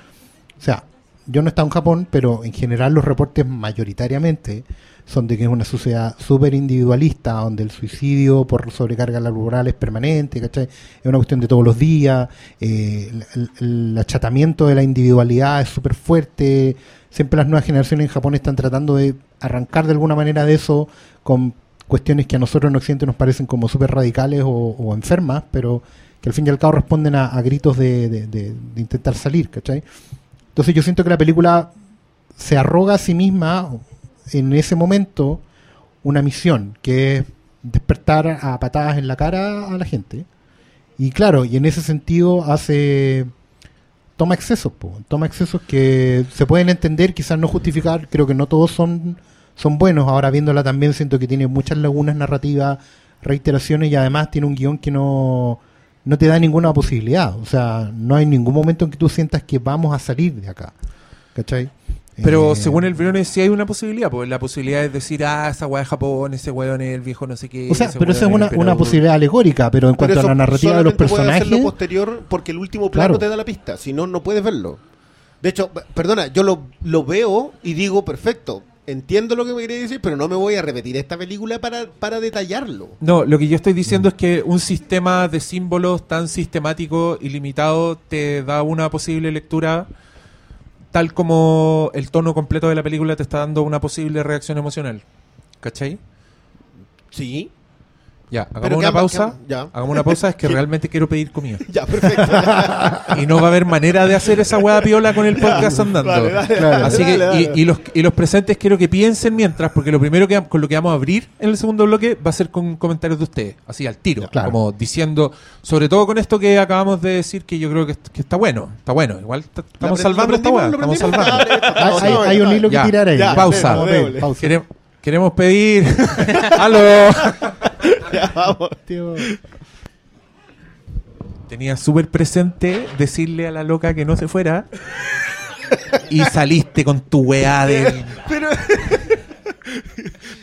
O sea, yo no he estado en Japón, pero en general los reportes mayoritariamente son de que es una sociedad súper individualista, donde el suicidio por sobrecarga laboral es permanente, ¿cachai? Es una cuestión de todos los días, eh, el- el achatamiento de la individualidad es súper fuerte, siempre las nuevas generaciones en Japón están tratando de arrancar de alguna manera de eso con cuestiones que a nosotros en Occidente nos parecen como súper radicales o, enfermas, pero que al fin y al cabo responden a, gritos de, de- de- de intentar salir, ¿cachai? Entonces yo siento que la película se arroga a sí misma en ese momento una misión, que es despertar a patadas en la cara a la gente. Y claro, y en ese sentido hace toma excesos, po, toma excesos que se pueden entender, quizás no justificar, creo que no todos son, son buenos. Ahora viéndola también siento que tiene muchas lagunas narrativas, reiteraciones y además tiene un guion que no, no te da ninguna posibilidad. O sea, no hay ningún momento en que tú sientas que vamos a salir de acá. ¿Cachai? Pero Eh, según el Briones sí hay una posibilidad, pues la posibilidad es decir, ah, esa weá de Japón, ese weón es el viejo no sé qué. O sea, pero esa es una, una posibilidad alegórica, pero en cuanto a la narrativa de los solamente puedes hacerlo personajes, posterior porque el último plano Claro. te da la pista. Si no, no puedes verlo. De hecho, perdona, yo lo, lo veo y digo, perfecto, entiendo lo que me quería decir, pero no me voy a repetir esta película para, para detallarlo. No, lo que yo estoy Mm. diciendo es que un sistema de símbolos tan sistemático y limitado te da una posible lectura tal como el tono completo de la película te está dando una posible reacción emocional. ¿Cachai? Sí. Ya, hagamos Pero una pausa. ya. Hagamos una pausa, es que realmente quiero pedir comida. Ya, perfecto. Y no va a haber manera de hacer esa hueá piola con el podcast andando. Vale, dale, Claro. Así que, dale, y, dale. y los, y los presentes quiero que piensen mientras, porque lo primero que con lo que vamos a abrir en el segundo bloque va a ser con comentarios de ustedes, así al tiro, Claro. como diciendo, sobre todo con esto que acabamos de decir, que yo creo que, que está bueno, está bueno, igual t- estamos salvando esta hueá, estamos salvando. Dale, hay, un hilo que tirar ahí. ya, pausa, queremos pedir, aló, Ya, vamos. Tío, tenía súper presente decirle a la loca que no se fuera. Y saliste con tu weá de... Pero.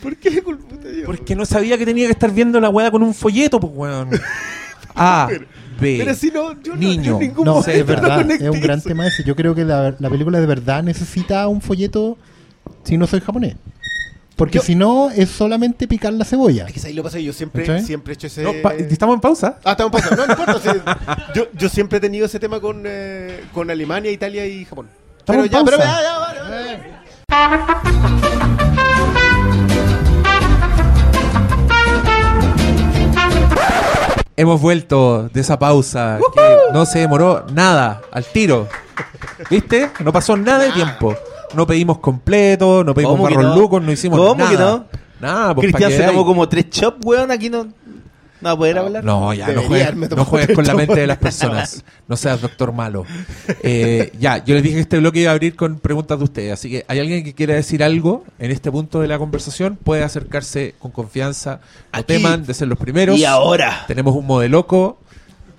¿Por qué le culpo a Dios? Porque no sabía que tenía que estar viendo la weá con un folleto, pues weón. A, B. Pero si no, yo no- Niño. yo en ningún No, es verdad, es un gran tema ese. Yo creo que la, la película de verdad necesita un folleto si no soy japonés. Porque Yo- si no, es solamente picar la cebolla. Es que ahí lo pasa, yo siempre, ¿Cachai? siempre he hecho ese. No, pa- ¿Estamos en pausa? Ah, estamos pasando. No, no importa. sí. yo, yo siempre he tenido ese tema con, eh, con Alemania, Italia y Japón. Pero Estamos ya, en pero pausa. ya, ya, vale, vale. Hemos vuelto de esa pausa que no se demoró nada, al tiro. ¿Viste? No pasó nada de tiempo. No pedimos completo, no pedimos ¿Cómo barros no? lucos, no hicimos ¿Cómo nada. que no? Nada, pues Cristian se tomó como tres chops, weón. Aquí no, no va a poder hablar. No, ya, no juegues, no juegues con la mente de las personas. No seas doctor malo. Eh, ya, yo les dije que este bloque iba a abrir con preguntas de ustedes. Así que, ¿hay alguien que quiera decir algo en este punto de la conversación? Puede acercarse con confianza. No Aquí. teman de ser los primeros. Y ahora. Tenemos un modeloco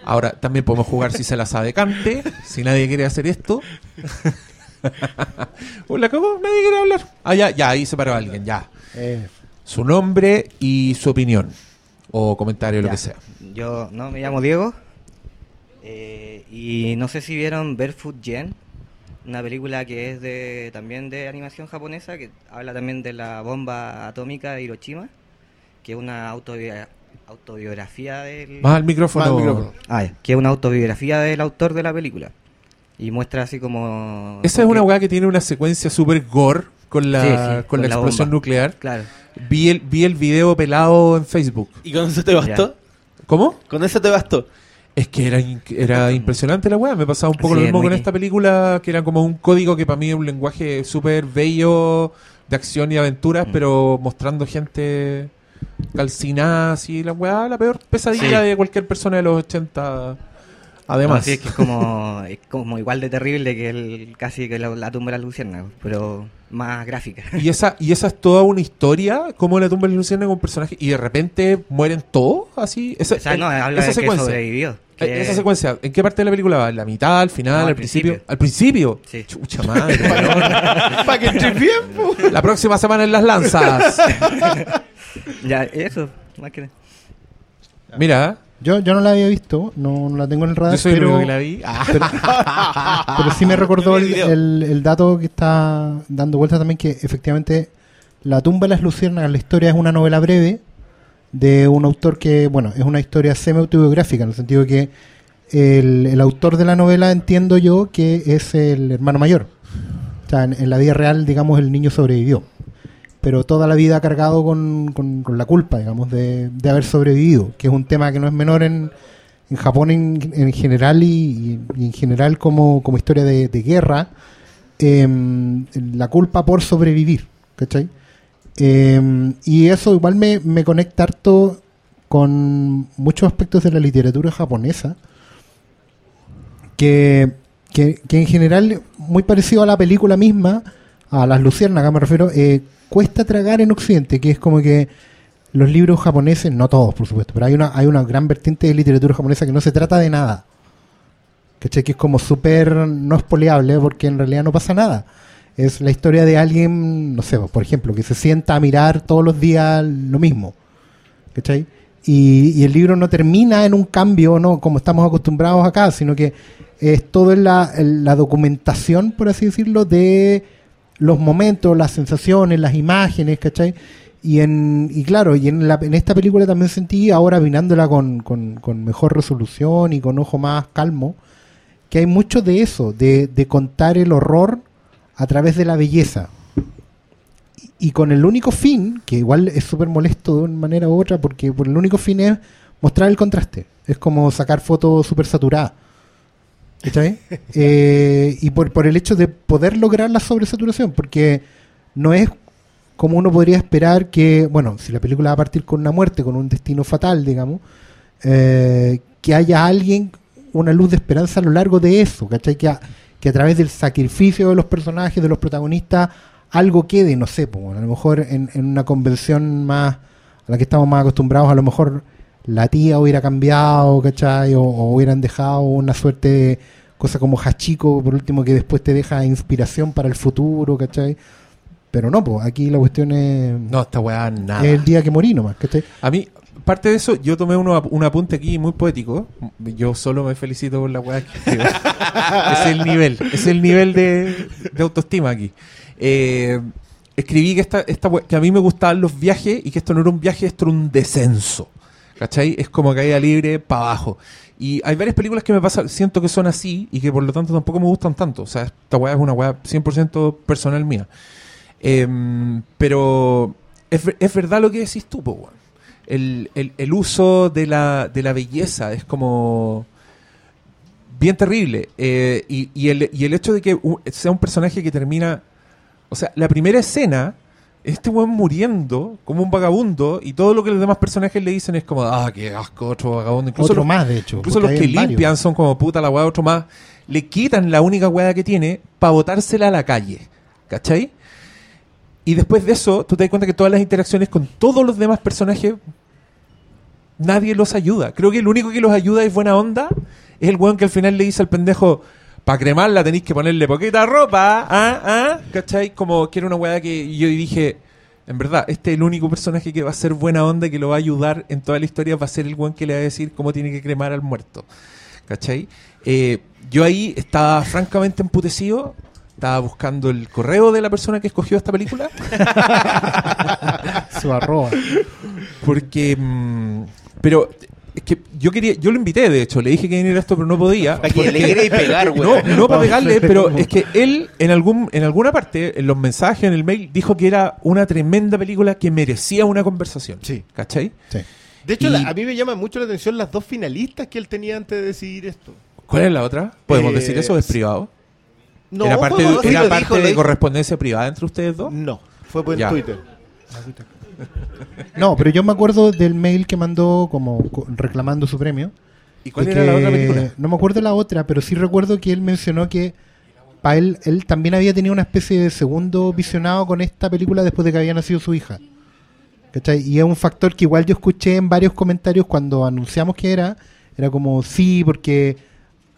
Ahora, también podemos jugar si se la sabe cante, si nadie quiere hacer esto. La cagó, nadie quiere hablar. Ah, ya, ya, ahí se paró alguien, ya. Eh, Su nombre y su opinión. O comentario, lo Ya. que sea. Yo no me llamo Diego. eh, y no sé si vieron Barefoot Gen, una película que es de también de animación japonesa, que habla también de la bomba atómica de Hiroshima, que es una autobi- autobiografía del... Más al micrófono. Más al micrófono. Ah, que es una autobiografía del autor de la película. Y muestra así como... Esa es una weá que tiene una secuencia super gore con la, Sí, sí, con con la la explosión bomba. nuclear. Claro. Vi el, vi el video pelado en Facebook. ¿Y con eso te bastó? ¿Cómo? ¿Con eso te bastó? Es que era, in- era impresionante la weá. Me pasaba un poco Sí, lo mismo con esta película, que era como un código que para mí es un lenguaje súper bello de acción y aventuras, Mm. pero mostrando gente calcinada, así, la weá, la peor pesadilla Sí. de cualquier persona de los 80. Además, sí, es que es como, es como igual de terrible que el casi que la, la tumba de la luciérnaga, pero más gráfica. y esa, y esa es toda una historia, como la tumba de la luciérnaga con un personaje, y de repente mueren todos, así. Esa, O sea, no, habla esa de que secuencia. sobrevivió. Eh, que- Esa secuencia, ¿en qué parte de la película va? ¿En la mitad, al final, No, al principio? principio. ¿Al principio? Sí. Chucha madre. Para que estés bien, po. La próxima semana en las lanzas. Ya, eso, más que Mira, yo, yo no la había visto, no, no la tengo en el radar, yo soy el pero, único que la vi. Ah. pero sí me recordó el, el el- el dato que está dando vuelta también, que efectivamente La tumba de las luciérnagas, la historia es una novela breve de un autor que, bueno, es una historia semi-autobiográfica, en el sentido que el, el autor de la novela entiendo yo que es el hermano mayor. O sea, en, en la vida real, digamos, el niño sobrevivió. Pero toda la vida cargado con, con- la culpa, digamos, de, de haber sobrevivido, que es un tema que no es menor en, en Japón en, en general y, y en general como, como historia de, de guerra, em, la culpa por sobrevivir, ¿cachai? Em, y eso igual me, me conecta harto con muchos aspectos de la literatura japonesa, que, que, que en general, muy parecido a la película misma, a las luciérnagas me refiero, eh, cuesta tragar en Occidente, que es como que los libros japoneses, no todos por supuesto, pero hay una, hay una gran vertiente de literatura japonesa que no se trata de nada. ¿Cachai? Que es como súper no espoleable porque en realidad no pasa nada. Es la historia de alguien, no sé, por ejemplo, que se sienta a mirar todos los días lo mismo. ¿Cachai? Y, y el libro no termina en un cambio, no como estamos acostumbrados acá, sino que es todo en la, la documentación, por así decirlo, de los momentos, las sensaciones, las imágenes, ¿cachai? Y, en, y claro, y en, la, en esta película también sentí, ahora mirándola con, con, con mejor resolución y con ojo más calmo, que hay mucho de eso, de, de contar el horror a través de la belleza. Y, y con el único fin, que igual es súper molesto de una manera u otra, porque por el único fin es mostrar el contraste. Es como sacar fotos súper saturadas. ¿Cachai? Eh, y por, por el hecho de poder lograr la sobresaturación, porque no es como uno podría esperar que, bueno, si la película va a partir con una muerte, con un destino fatal, digamos, eh, que haya alguien, una luz de esperanza a lo largo de eso, ¿cachai? Que a, que a través del sacrificio de los personajes, de los protagonistas, algo quede, no sé, pues, a lo mejor en, en una convención más a la que estamos más acostumbrados, a lo mejor la tía hubiera cambiado, ¿cachai? O, o hubieran dejado una suerte de cosa como Hachiko, por último, que después te deja inspiración para el futuro, ¿cachai? Pero no, pues aquí la cuestión es, No, esta weá nada. es el día que morí nomás, ¿cachai? A mí, parte de eso, yo tomé uno, un apunte aquí muy poético. Yo solo me felicito por la weá que es el nivel, es el nivel de, de autoestima aquí. Eh, escribí que, esta, esta que a mí me gustaban los viajes y que esto no era un viaje, esto era un descenso. ¿Cachai? Es como caída libre para abajo. Y hay varias películas que me pasa, siento que son así y que por lo tanto tampoco me gustan tanto. O sea, esta weá es una weá 100% personal mía. Em, pero es, es verdad lo que decís tú, po, el, el- el uso de la, de la belleza es como bien terrible. Eh, y, y el, y el hecho de que sea un personaje que termina. O sea, la primera escena, este weón muriendo como un vagabundo, y todo lo que los demás personajes le dicen es como, ah, qué asco, otro vagabundo. Incluso Otro los, más, de hecho. incluso los que varios. limpian son como puta la weá, otro más. Le quitan la única weá que tiene para botársela a la calle. ¿Cachai? Y después de eso, tú te das cuenta que todas las interacciones con todos los demás personajes nadie los ayuda. Creo que el único que los ayuda es buena onda. Es el weón que al final le dice al pendejo, para cremarla tenéis que ponerle poquita ropa, ¿ah? ¿ah? ¿Cachai? Como que era una weá que yo dije, en verdad, este es el único personaje que va a ser buena onda y que lo va a ayudar en toda la historia, va a ser el weón que le va a decir cómo tiene que cremar al muerto. ¿Cachai? Eh, yo ahí estaba francamente emputecido. Estaba buscando el correo de la persona que escogió esta película. Su arroba. Porque. mm, pero. Que yo quería. Yo lo invité, de hecho. Le dije que viniera esto, pero no podía. Para que le porque- queréis pegar, no, güey. no para pegarle, pero es que él en algún en alguna parte, en los mensajes, en el mail, dijo que era una tremenda película que merecía una conversación. Sí. ¿Cachai? Sí. De hecho, Y- la- a mí me llama mucho la atención las dos finalistas que él tenía antes de decidir esto. ¿Cuál es la otra? ¿Podemos Eh, decir eso? ¿Es privado? No, ¿Era parte, de, era parte dijo, correspondencia privada entre ustedes dos? No, fue por Ya. Twitter. No, pero yo me acuerdo del mail que mandó como co- reclamando su premio. ¿Y cuál era la otra película? No me acuerdo la otra, pero sí recuerdo que él mencionó que para él, él también había tenido una especie de segundo visionado con esta película después de que había nacido su hija. ¿Cachai? Y es un factor que igual yo escuché en varios comentarios cuando anunciamos que era. Era como, sí, porque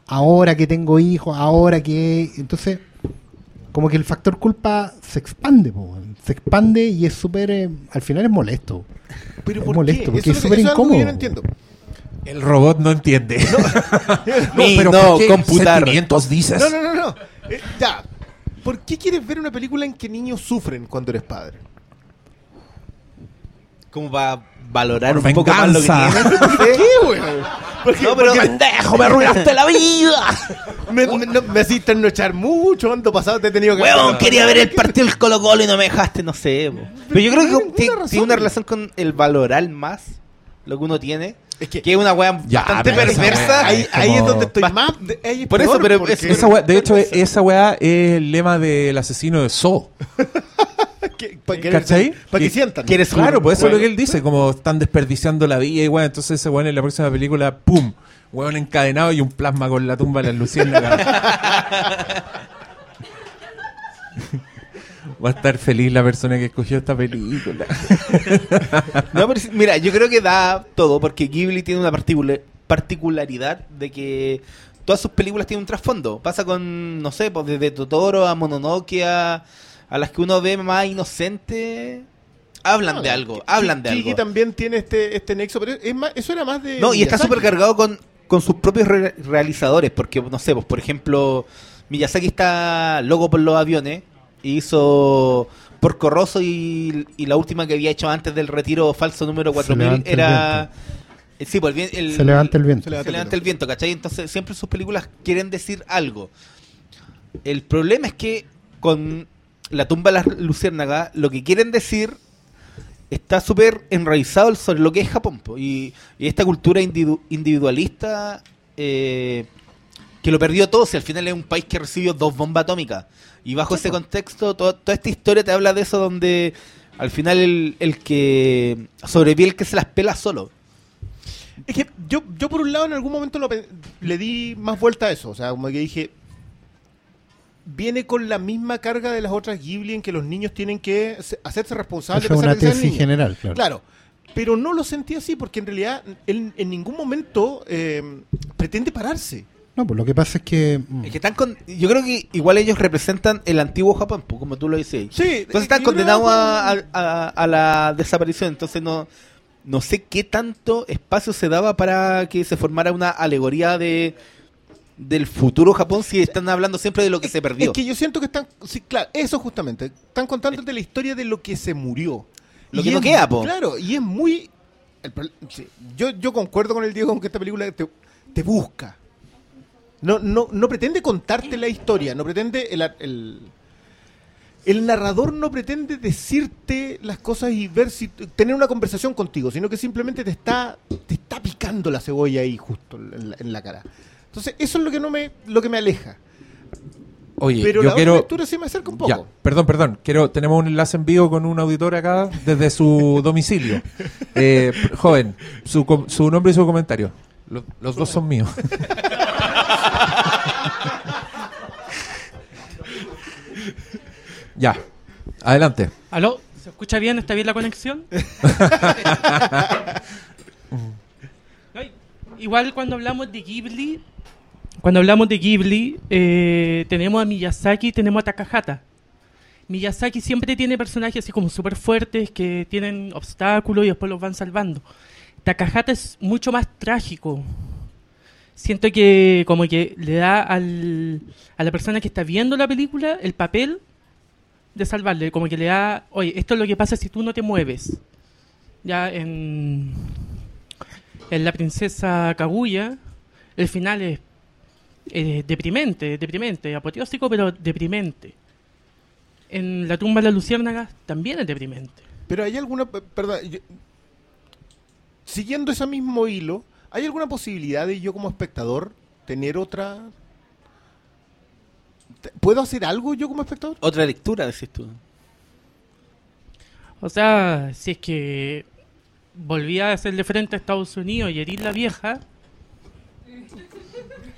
ahora que tengo hijos, ahora que... Entonces, como que el factor culpa se expande, po. Se expande y es súper... eh, al final es molesto. Pero Es ¿por molesto, qué? porque Eso es súper eso algo que incómodo. Yo no entiendo. El robot no entiende. Pero no ¿por qué computar. sentimientos dices? No, no, no, no. Eh, ya. ¿Por qué quieres ver una película en que niños sufren cuando eres padre? Como para valorar Por un poco más lo que venganza. tienes. no sé. ¿Qué, weón? Porque, No, pero- ¡Pendejo, me arruinaste la vida! me, me, no- me hiciste enochar mucho. Ando pasado te he tenido que. Weón, quería ver el partido del Colo Colo y no me dejaste, no sé. Pero yo creo no que tiene, una relación con el valorar más lo que uno tiene. Es que- que es una weá Ya, bastante perversa. Ahí, es ahí es como- donde estoy más. de- ahí es Por eso, pero porque- Esa weá- de hecho, esa weá es el lema del asesino de So. que- para que, ¿Cachai? para que sientan. Claro, pues eso es lo que él dice, como están desperdiciando la vida y weón, entonces ese weón en la próxima película, ¡pum! Weón encadenado y un plasma con la tumba de las luciérnagas. Va a estar feliz la persona que escogió esta película. No, pero mira, yo creo que da todo porque Ghibli tiene una particula- particularidad de que todas sus películas tienen un trasfondo. Pasa con, no sé, pues desde Totoro a Mononoke a, a las que uno ve más inocente. Hablan de algo, hablan de Kiki algo. también tiene este, este nexo, pero es más, eso era más de. No, y está súper cargado con, con sus propios re- realizadores, porque, no sé, pues, por ejemplo, Miyazaki está loco por los aviones, y hizo Porco Rosso y, y la última que había hecho antes del retiro falso número 4000 levanta el era... Sí, pues el, el- Se levanta el viento. Se levanta se levanta el viento, ¿cachai? Entonces siempre sus películas quieren decir algo. El problema es que con La tumba de las luciérnagas lo que quieren decir está súper enraizado sobre lo que es Japón. po. Y, y esta cultura individu- individualista eh, que lo perdió todo, si al final es un país que recibió dos bombas atómicas. Y bajo ese contexto, to- toda esta historia te habla de eso donde al final el, el que sobrevive el que se las pela solo. Es que yo, yo por un lado en algún momento lo le di más vuelta a eso. O sea, como que dije, viene con la misma carga de las otras Ghibli en que los niños tienen que se- hacerse responsables de una tesis niños. general, claro. Claro. Pero no lo sentí así porque en realidad él en ningún momento eh, pretende pararse. No, pues lo que pasa es que... mm, Es que están con, yo creo que igual ellos representan el antiguo Japón, po, como tú lo dices. Sí, Entonces están condenados a- a la desaparición. Entonces no, no sé qué tanto espacio se daba para que se formara una alegoría de del futuro Japón si están hablando siempre de lo que se perdió. Es que yo siento que están, sí, claro, eso justamente, están contando de la historia de lo que se murió. Lo Y que no es- queda, po. Claro, y es muy... el pro- sí, yo, yo concuerdo con el Diego con que esta película te, te busca. No, no, no pretende contarte la historia, no pretende... El, el, el narrador no pretende decirte las cosas y ver si tener una conversación contigo, sino que simplemente te está te está picando la cebolla ahí justo en la, en la cara. Entonces, eso es lo que no me lo que me aleja. Oye, Pero yo la quiero... lectura sí me acerca un poco. Ya, perdón, perdón. Quiero, tenemos un enlace en vivo con un auditor acá desde su domicilio. Eh, joven, su, com- su nombre y su comentario. Los, los dos son míos. ya, adelante. ¿Aló? ¿Se escucha bien? ¿Está bien la conexión? igual cuando hablamos de Ghibli, cuando hablamos de Ghibli, eh, tenemos a Miyazaki y tenemos a Takahata. Miyazaki siempre tiene personajes así como súper fuertes que tienen obstáculos y después los van salvando. Takahata es mucho más trágico. Siento que como que le da al, a la persona que está viendo la película el papel de salvarle, como que le da, oye, esto es lo que pasa si tú no te mueves. Ya en, en La Princesa Kaguya, el final es eh, deprimente, deprimente, apoteósico, pero deprimente. En La tumba de las luciérnagas también es deprimente. Pero hay alguna, perdón, yo- siguiendo ese mismo hilo, ¿hay alguna posibilidad de yo como espectador tener otra... ¿Puedo hacer algo yo como espectador? Otra lectura, decís tú. O sea, si es que volvía a hacerle frente a Estados Unidos y herir la vieja,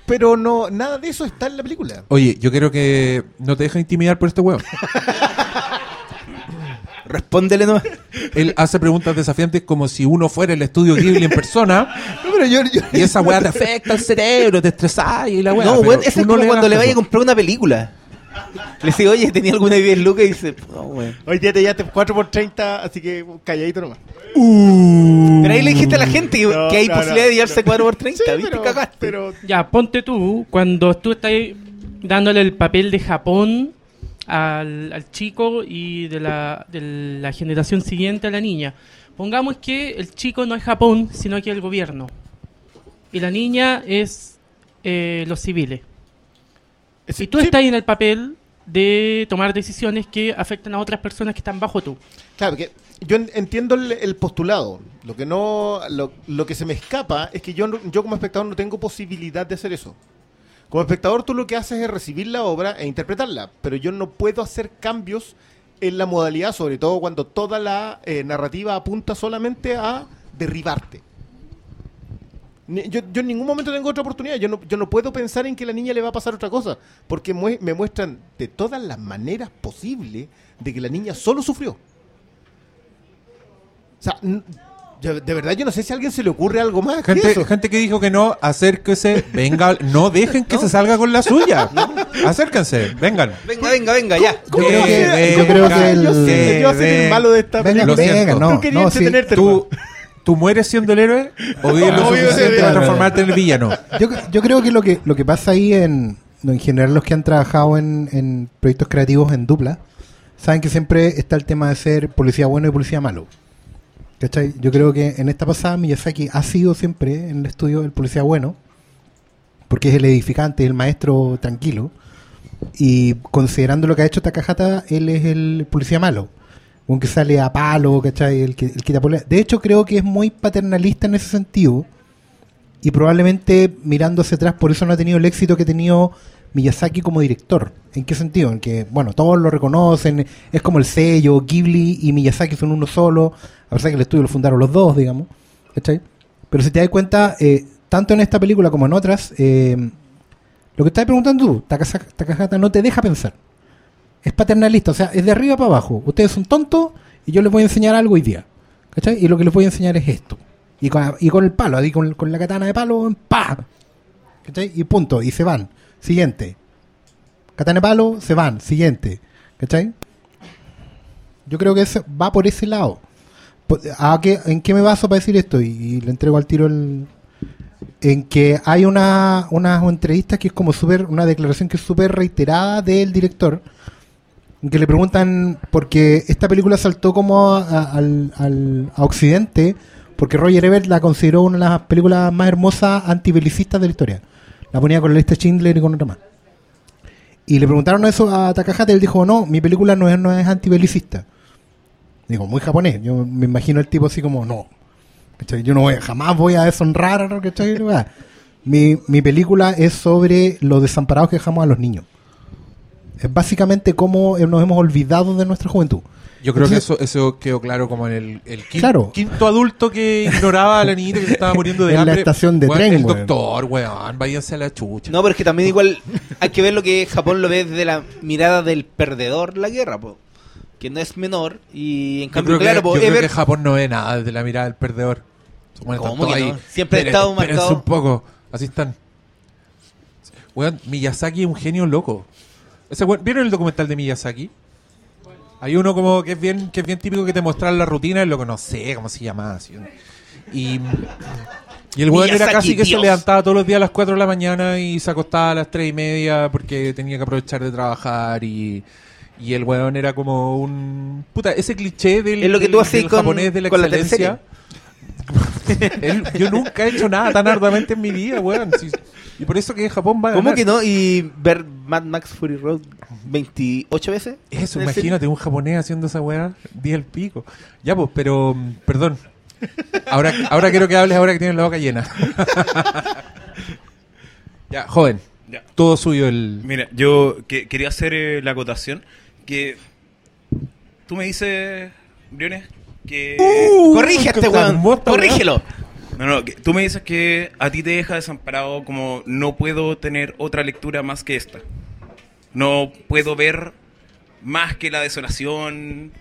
Pero no, nada de eso está en la película. Oye, yo quiero que no te dejes intimidar por este weón. Respóndele nomás. Él hace preguntas desafiantes como si uno fuera el estudio Ghibli en persona No, pero yo, yo- y esa weá te afecta al cerebro, te estresás y la weá. no, pero weón, es no como cuando le vaya a comprar una película. Le dice, oye, tenía alguna idea en Lucas y dice, no, weón. hoy día te llevaste 4 por 30, así que calladito nomás. Pero ahí le dijiste a la gente que, No, que hay no, posibilidad no, de llevarse no. 4 por 30, Sí, ¿viste? pero, Cagaste. pero ya, ponte tú, cuando tú estás dándole el papel de Japón al, al chico y de la, de la generación siguiente a la niña. Pongamos que el chico no es Japón, sino que el gobierno. Y la niña es eh, los civiles. Y tú sí, estás ahí en el papel de tomar decisiones que afectan a otras personas que están bajo tú. Claro, que yo en- entiendo el, el postulado. Lo que no, lo, lo que se me escapa es que yo, yo como espectador no tengo posibilidad de hacer eso. Como espectador tú lo que haces es recibir la obra e interpretarla, pero yo no puedo hacer cambios en la modalidad, sobre todo cuando toda la eh, narrativa apunta solamente a derribarte. Yo, yo en ningún momento tengo otra oportunidad. Yo no, yo no puedo pensar en que a la niña le va a pasar otra cosa. Porque mue- me muestran de todas las maneras posibles de que la niña solo sufrió. O sea, yo- de verdad yo no sé si a alguien se le ocurre algo más que Gente, eso. gente que dijo que no, acérquese, venga, no dejen que se salga con la suya. Acérquense, vengan. Venga, venga, venga, ya. Yo creo que, yo creo que el... yo yo el malo de esta Venga, Lo película. venga, siento. no, Tú querías no, sí, entretenerte, ¿Tú, ¿Tú mueres siendo el héroe o vives lo suficiente para transformarte en el villano? Yo, yo creo que lo que lo que pasa ahí en, en general los que han trabajado en, en proyectos creativos en dupla saben que siempre está el tema de ser policía bueno y policía malo. ¿Cachai? Yo creo que en esta pasada Miyazaki ha sido siempre en el estudio el policía bueno, porque es el edificante, el maestro tranquilo, y considerando lo que ha hecho Takahata, él es el policía malo. Aunque sale a palo, ¿cachai? El que, el que. De hecho, creo que es muy paternalista en ese sentido y probablemente mirando hacia atrás por eso no ha tenido el éxito que ha tenido Miyazaki como director. ¿En qué sentido? En que, bueno, todos lo reconocen, es como el sello, Ghibli y Miyazaki son uno solo, a pesar que el estudio lo fundaron los dos, digamos. ¿cachai? Pero si te das cuenta, eh, tanto en esta película como en otras, eh, lo que estás preguntando tú, Takahata no te deja pensar. Es paternalista, o sea, es de arriba para abajo. Ustedes son tontos y yo les voy a enseñar algo hoy día. ¿Cachai? Y lo que les voy a enseñar es esto. Y con, y con el palo, ahí con, con la katana de palo, ¡pa! ¿Cachai? Y punto, y se van. Siguiente. Katana de palo, se van. Siguiente. ¿Cachai? Yo creo que ese- va por ese lado. Po- ¿A qué, ¿En qué me baso para decir esto? Y, le entrego al tiro el... En que hay una, una entrevista que es como súper, una declaración que es súper reiterada del director, que le preguntan, porque esta película saltó como a, al- al- a Occidente, porque Roger Ebert la consideró una de las películas más hermosas antibelicistas de la historia. La ponía con la lista Schindler y con otra más. Y le preguntaron eso a Takahata él dijo, no, mi película no es, no es antibelicista. Digo, muy japonés. Yo me imagino el tipo así como, no. Yo no voy, jamás voy a deshonrar. ¿cachai? Mi, mi película es sobre los desamparados que dejamos a los niños. Es básicamente cómo nos hemos olvidado de nuestra juventud. Yo creo que eso, eso quedó claro como en el, el quin- Claro. quinto adulto que ignoraba a la niñita que se estaba muriendo de En la hambre. estación de Weón, tren, El weón. doctor, weón, váyanse a la chucha. No, pero es que también igual hay que ver lo que Japón lo ve desde la mirada del perdedor la guerra, po. que no es menor. Y en Yo cambio, creo, claro, que, po, yo creo Ever- que Japón no ve nada desde la mirada del perdedor. Bueno, ¿Cómo que ahí. no? Siempre he Esperen- estado marcado. un poco. Así están. Weón, Miyazaki es un genio loco. Ese ¿Vieron el documental de Miyazaki? Hay uno como que es bien, que es bien típico que te muestra la rutina, el loco no sé cómo se llama. así. Y, y el weón era casi que se Dios. levantaba todos los días a las 4 de la mañana y se acostaba a las 3 y media porque tenía que aprovechar de trabajar y, y el weón era como un... Puta, ese cliché del, Es lo que del- tú haces del con- japonés de la con la excelencia. Él- yo nunca he hecho nada tan arduamente en mi vida, weón. Sí, y por eso que Japón va a ¿Cómo ganar. que no? ¿Y ver Mad Max Fury Road 28 veces? Eso, imagínate un japonés haciendo esa weá, di el pico. Ya, pues, pero, mm, perdón. Ahora, ahora quiero que hables ahora que tienes la boca llena. ya, joven, Ya. todo suyo el... Mira, yo que- quería hacer eh, la acotación que tú me dices, Briones, que... Corrige a este weón. Corrígelo. No, no, tú me dices que a ti te deja desamparado como no puedo tener otra lectura más que esta. No puedo ver más que la desolación,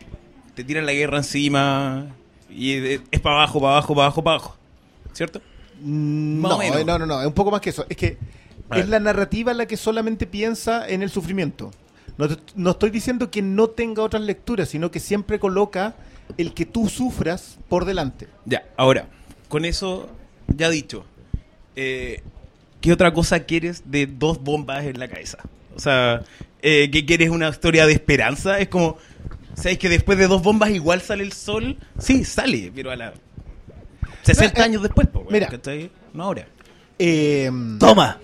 te tiran la guerra encima y es para abajo, para abajo, para abajo, para abajo. ¿Cierto? No, no, no, no, es un poco más que eso. Es que es la narrativa la que solamente piensa en el sufrimiento. No, no estoy diciendo que no tenga otras lecturas, sino que siempre coloca el que tú sufras por delante. Ya, ahora, con eso ya dicho, eh, ¿qué otra cosa quieres de dos bombas en la cabeza? O sea, eh, ¿qué quieres una historia de esperanza? Es como, ¿sabes que después de dos bombas igual sale el sol? Sí, sale, pero a la... 60 Eh, años después, po, weón, mira. ¿cachai? No ahora. Eh, Toma.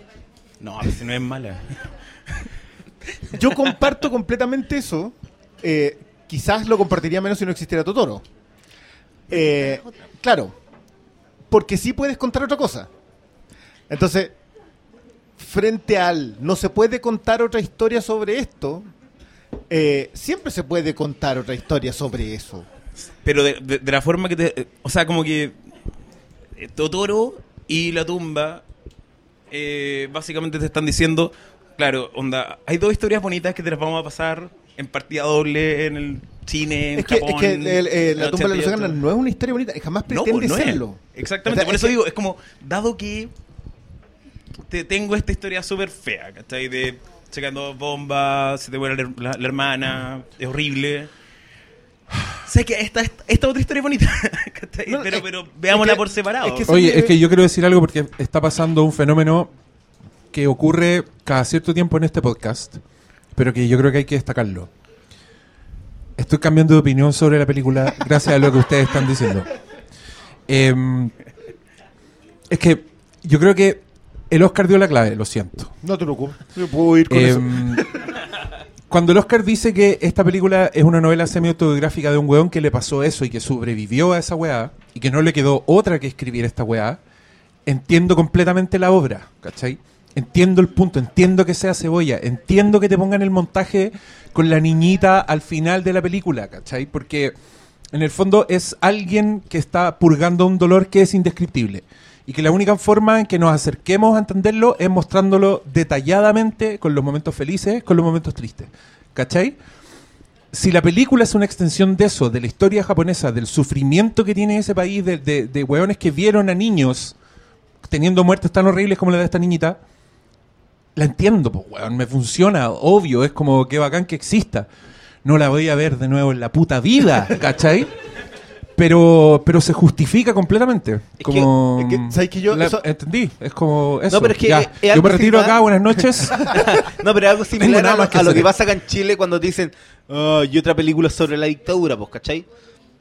No, a veces no es mala. yo comparto completamente eso. Eh, quizás lo compartiría menos si no existiera Totoro. Eh, claro, porque sí puedes contar otra cosa. Entonces, frente al no se puede contar otra historia sobre esto, eh, siempre se puede contar otra historia sobre eso. Pero de, la forma que te... O sea, como que eh, Totoro y la tumba eh, básicamente te están diciendo, claro, onda, hay dos historias bonitas que te las vamos a pasar en partida doble en el cine, en Es que, es Japón. que el- eh, en la tumba de la 88. Luciana no es una historia bonita, jamás No, pretende pues, no es. serlo. Exactamente, O sea, por es eso que- digo, es como, dado que te tengo esta historia súper fea, ¿cachai? De checando bombas, se te muere la, la- la hermana, es horrible. Sé que esta, esta, esta otra historia es bonita, ¿cachai? No, pero, es- pero veámosla es que- por separado. es que Oye, es que yo quiero decir algo porque está pasando un fenómeno que ocurre cada cierto tiempo en este podcast, pero que yo creo que hay que destacarlo. Estoy cambiando de opinión sobre la película gracias a lo que ustedes están diciendo. Em, es que yo creo que el Oscar dio la clave, lo siento. No te preocupes, yo puedo ir con eso. Em, cuando el Oscar dice que esta película es una novela semi-autobiográfica de un weón que le pasó eso y que sobrevivió a esa weá y que no le quedó otra que escribir esta weá, entiendo completamente la obra, ¿cachai? Entiendo el punto, entiendo que sea cebolla, entiendo que te pongan el montaje con la niñita al final de la película, ¿cachai? Porque en el fondo es alguien que está purgando un dolor que es indescriptible. Y que la única forma en que nos acerquemos a entenderlo es mostrándolo detalladamente con los momentos felices, con los momentos tristes. ¿Cachai? Si la película es una extensión de eso, de la historia japonesa, del sufrimiento que tiene ese país, de, de, de hueones que vieron a niños teniendo muertes tan horribles como la de esta niñita, la entiendo, pues, weón, me funciona, obvio, es como que bacán que exista. No la voy a ver de nuevo en la puta vida, ¿cachai? Pero, pero se justifica completamente. como, es que, ¿sabes que yo- la- eso- entendí, es como eso. No, pero es que yo me retiro similar. acá, buenas noches. No, pero es algo similar a lo, que a lo hacer. que pasa acá en Chile cuando te dicen, "Ah, y otra película sobre la dictadura, pues, ¿cachai?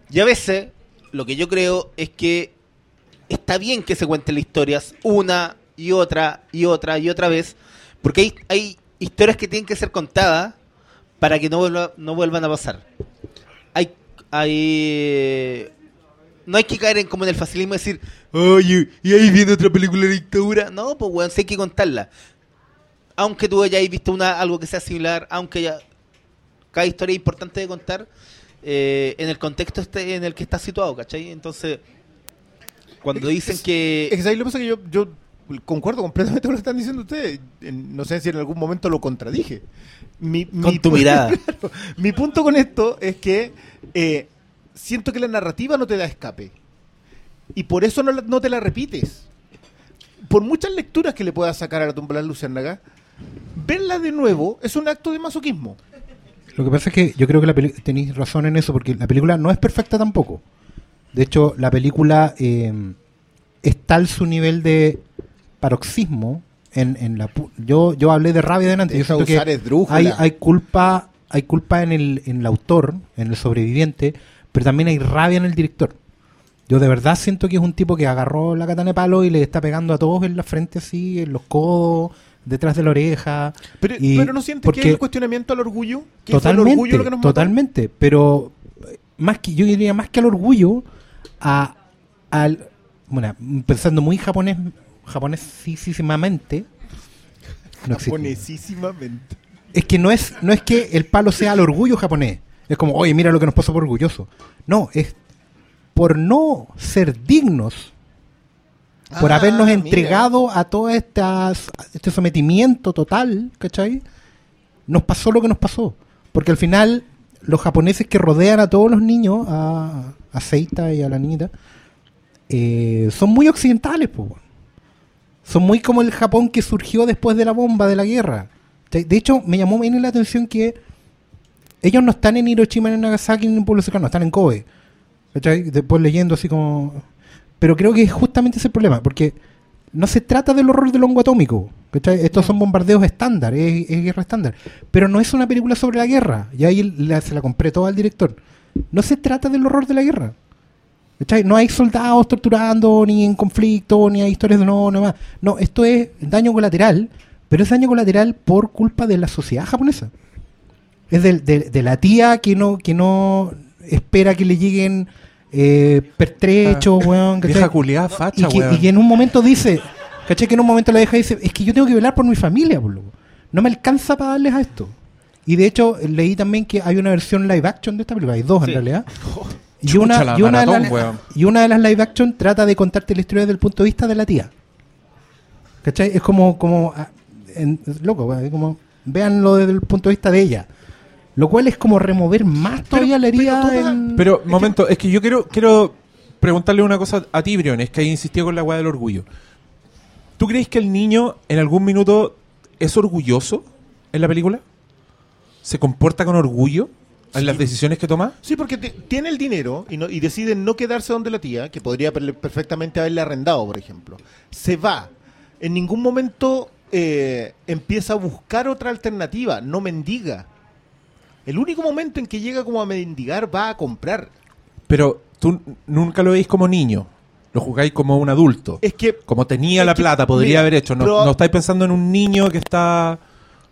Y a veces, lo que yo creo es que está bien que se cuenten las historias una y otra y otra y otra vez, porque hay, hay historias que tienen que ser contadas para que no, vuelva- no vuelvan a pasar. Hay, hay, no hay que caer en como en el facilismo de decir, oye, y ahí viene otra película de dictadura. No, pues, weón, sí hay que contarla aunque tú hayas visto una, algo que sea similar, aunque ya cada historia es importante de contar eh, en el contexto este en el que está situado, ¿cachai? Entonces, cuando dicen que... Es que ¿sabes lo que pasa? Que yo, yo concuerdo completamente con lo que están diciendo ustedes. No sé si en algún momento lo contradije. Mi, Con mi tu mirada. Claro. mi punto con esto es que eh, siento que la narrativa no te da escape. Y por eso no, no te la repites. Por muchas lecturas que le puedas sacar a la tumba de la luciérnaga, verla de nuevo es un acto de masoquismo. Lo que pasa es que yo creo que la tenéis razón en eso, porque la película no es perfecta tampoco. De hecho, la película eh, es tal su nivel de paroxismo. En, en la pu- yo, yo hablé de rabia delante. Yo Deja siento que usar hay, hay culpa, hay culpa en el, en el autor, en el sobreviviente, pero también hay rabia en el director. Yo de verdad siento que es un tipo que agarró la katana de palo y le está pegando a todos en la frente así, en los codos, detrás de la oreja. Pero, Y pero no sientes que hay un cuestionamiento al orgullo. ¿Que el Totalmente, orgullo lo que nos mató? totalmente. Pero eh, más que yo diría más que al orgullo, a al bueno, pensando muy japonés, japonesísimamente. no. Japonesísimamente. Es que no es no es que el palo sea el orgullo japonés. Es como, oye, mira lo que nos pasó por orgulloso. No, es por no ser dignos, por Ah, habernos mira. entregado a todo estas, este sometimiento total, ¿cachai? Nos pasó lo que nos pasó. Porque al final, los japoneses que rodean a todos los niños, a, a Seita y a la niñita, eh, son muy occidentales, weón. Son muy como el Japón que surgió después de la bomba de la guerra. De hecho, me llamó bien la atención que ellos no están en Hiroshima, en Nagasaki, ni en pueblo cercano, están en Kobe. Después leyendo así como... Pero creo que es justamente ese el problema, porque no se trata del horror del hongo atómico. ¿cachai? Estos son bombardeos estándar, es, guerra estándar. Pero no es una película sobre la guerra. Y ahí se la compré toda al director. No se trata del horror de la guerra. ¿Cachai? No hay soldados torturando, ni en conflicto, ni hay historias de no, no más. No, esto es daño colateral, pero es daño colateral por culpa de la sociedad japonesa. Es del- de, de la tía que no, que no espera que le lleguen eh, pertrechos, weón. ¿cachai? Vieja culiada, y, facha, que, weón. y que en un momento dice, ¿cachai? Que en un momento la deja y dice, es que yo tengo que velar por mi familia, por loco. No me alcanza para darles a esto. Y de hecho, leí también que hay una versión live action de esta película, hay dos Sí. en realidad. Y una, y, una de maratón, y una de las live action trata de contarte la historia desde el punto de vista de la tía. ¿Cachai? Es como, como ah, en- es loco, es como, véanlo desde el punto de vista de ella. Lo cual es como remover más todavía la herida. pero toda- en- Pero, momento, es que yo quiero, quiero preguntarle una cosa a ti, Briones, que ahí insistió con la weá del orgullo. ¿Tú crees que el niño en algún minuto es orgulloso en la película? ¿Se comporta con orgullo en las decisiones que toma? Sí, porque te- tiene el dinero y, no, y decide no quedarse donde la tía, que podría per- perfectamente haberle arrendado, por ejemplo. Se va. En ningún momento eh, empieza a buscar otra alternativa, no mendiga. El único momento en que llega como a mendigar va a comprar. Pero tú nunca lo veis como niño, lo jugáis como un adulto. Es que Como tenía la que, plata, podría mira, haber hecho. No, no estáis pensando en un niño que está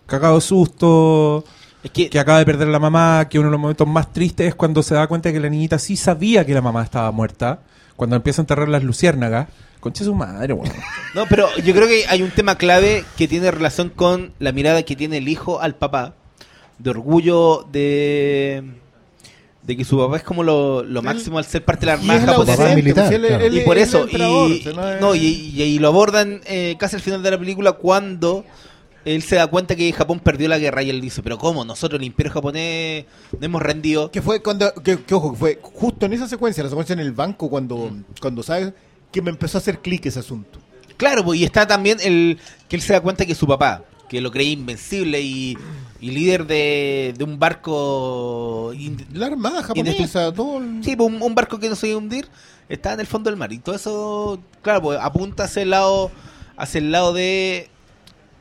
cagado de susto, Es que, que acaba de perder a la mamá, que uno de los momentos más tristes es cuando se da cuenta que la niñita sí sabía que la mamá estaba muerta, cuando empieza a enterrar las luciérnagas. Concha su madre, weón. No, pero yo creo que hay un tema clave que tiene relación con la mirada que tiene el hijo al papá, de orgullo de de que su papá es como lo, lo máximo al ser parte de la armada japonesa. militar, pues, él- y por eso, y, no es- no, y, y- y lo abordan eh, casi al final de la película cuando él se da cuenta que Japón perdió la guerra y él dice, pero ¿cómo? Nosotros, el imperio japonés, nos hemos rendido. Que fue cuando, que, que ojo, que fue justo en esa secuencia, la secuencia en el banco, cuando, cuando sabes que me empezó a hacer clic ese asunto. Claro, pues, y está también el que él se da cuenta que su papá, que lo creía invencible y, y líder de, de un barco... La armada japonesa, todo el- Sí, pues, un, un barco que no se iba a hundir está en el fondo del mar. Y todo eso, claro, pues apunta hacia el lado, hacia el lado de,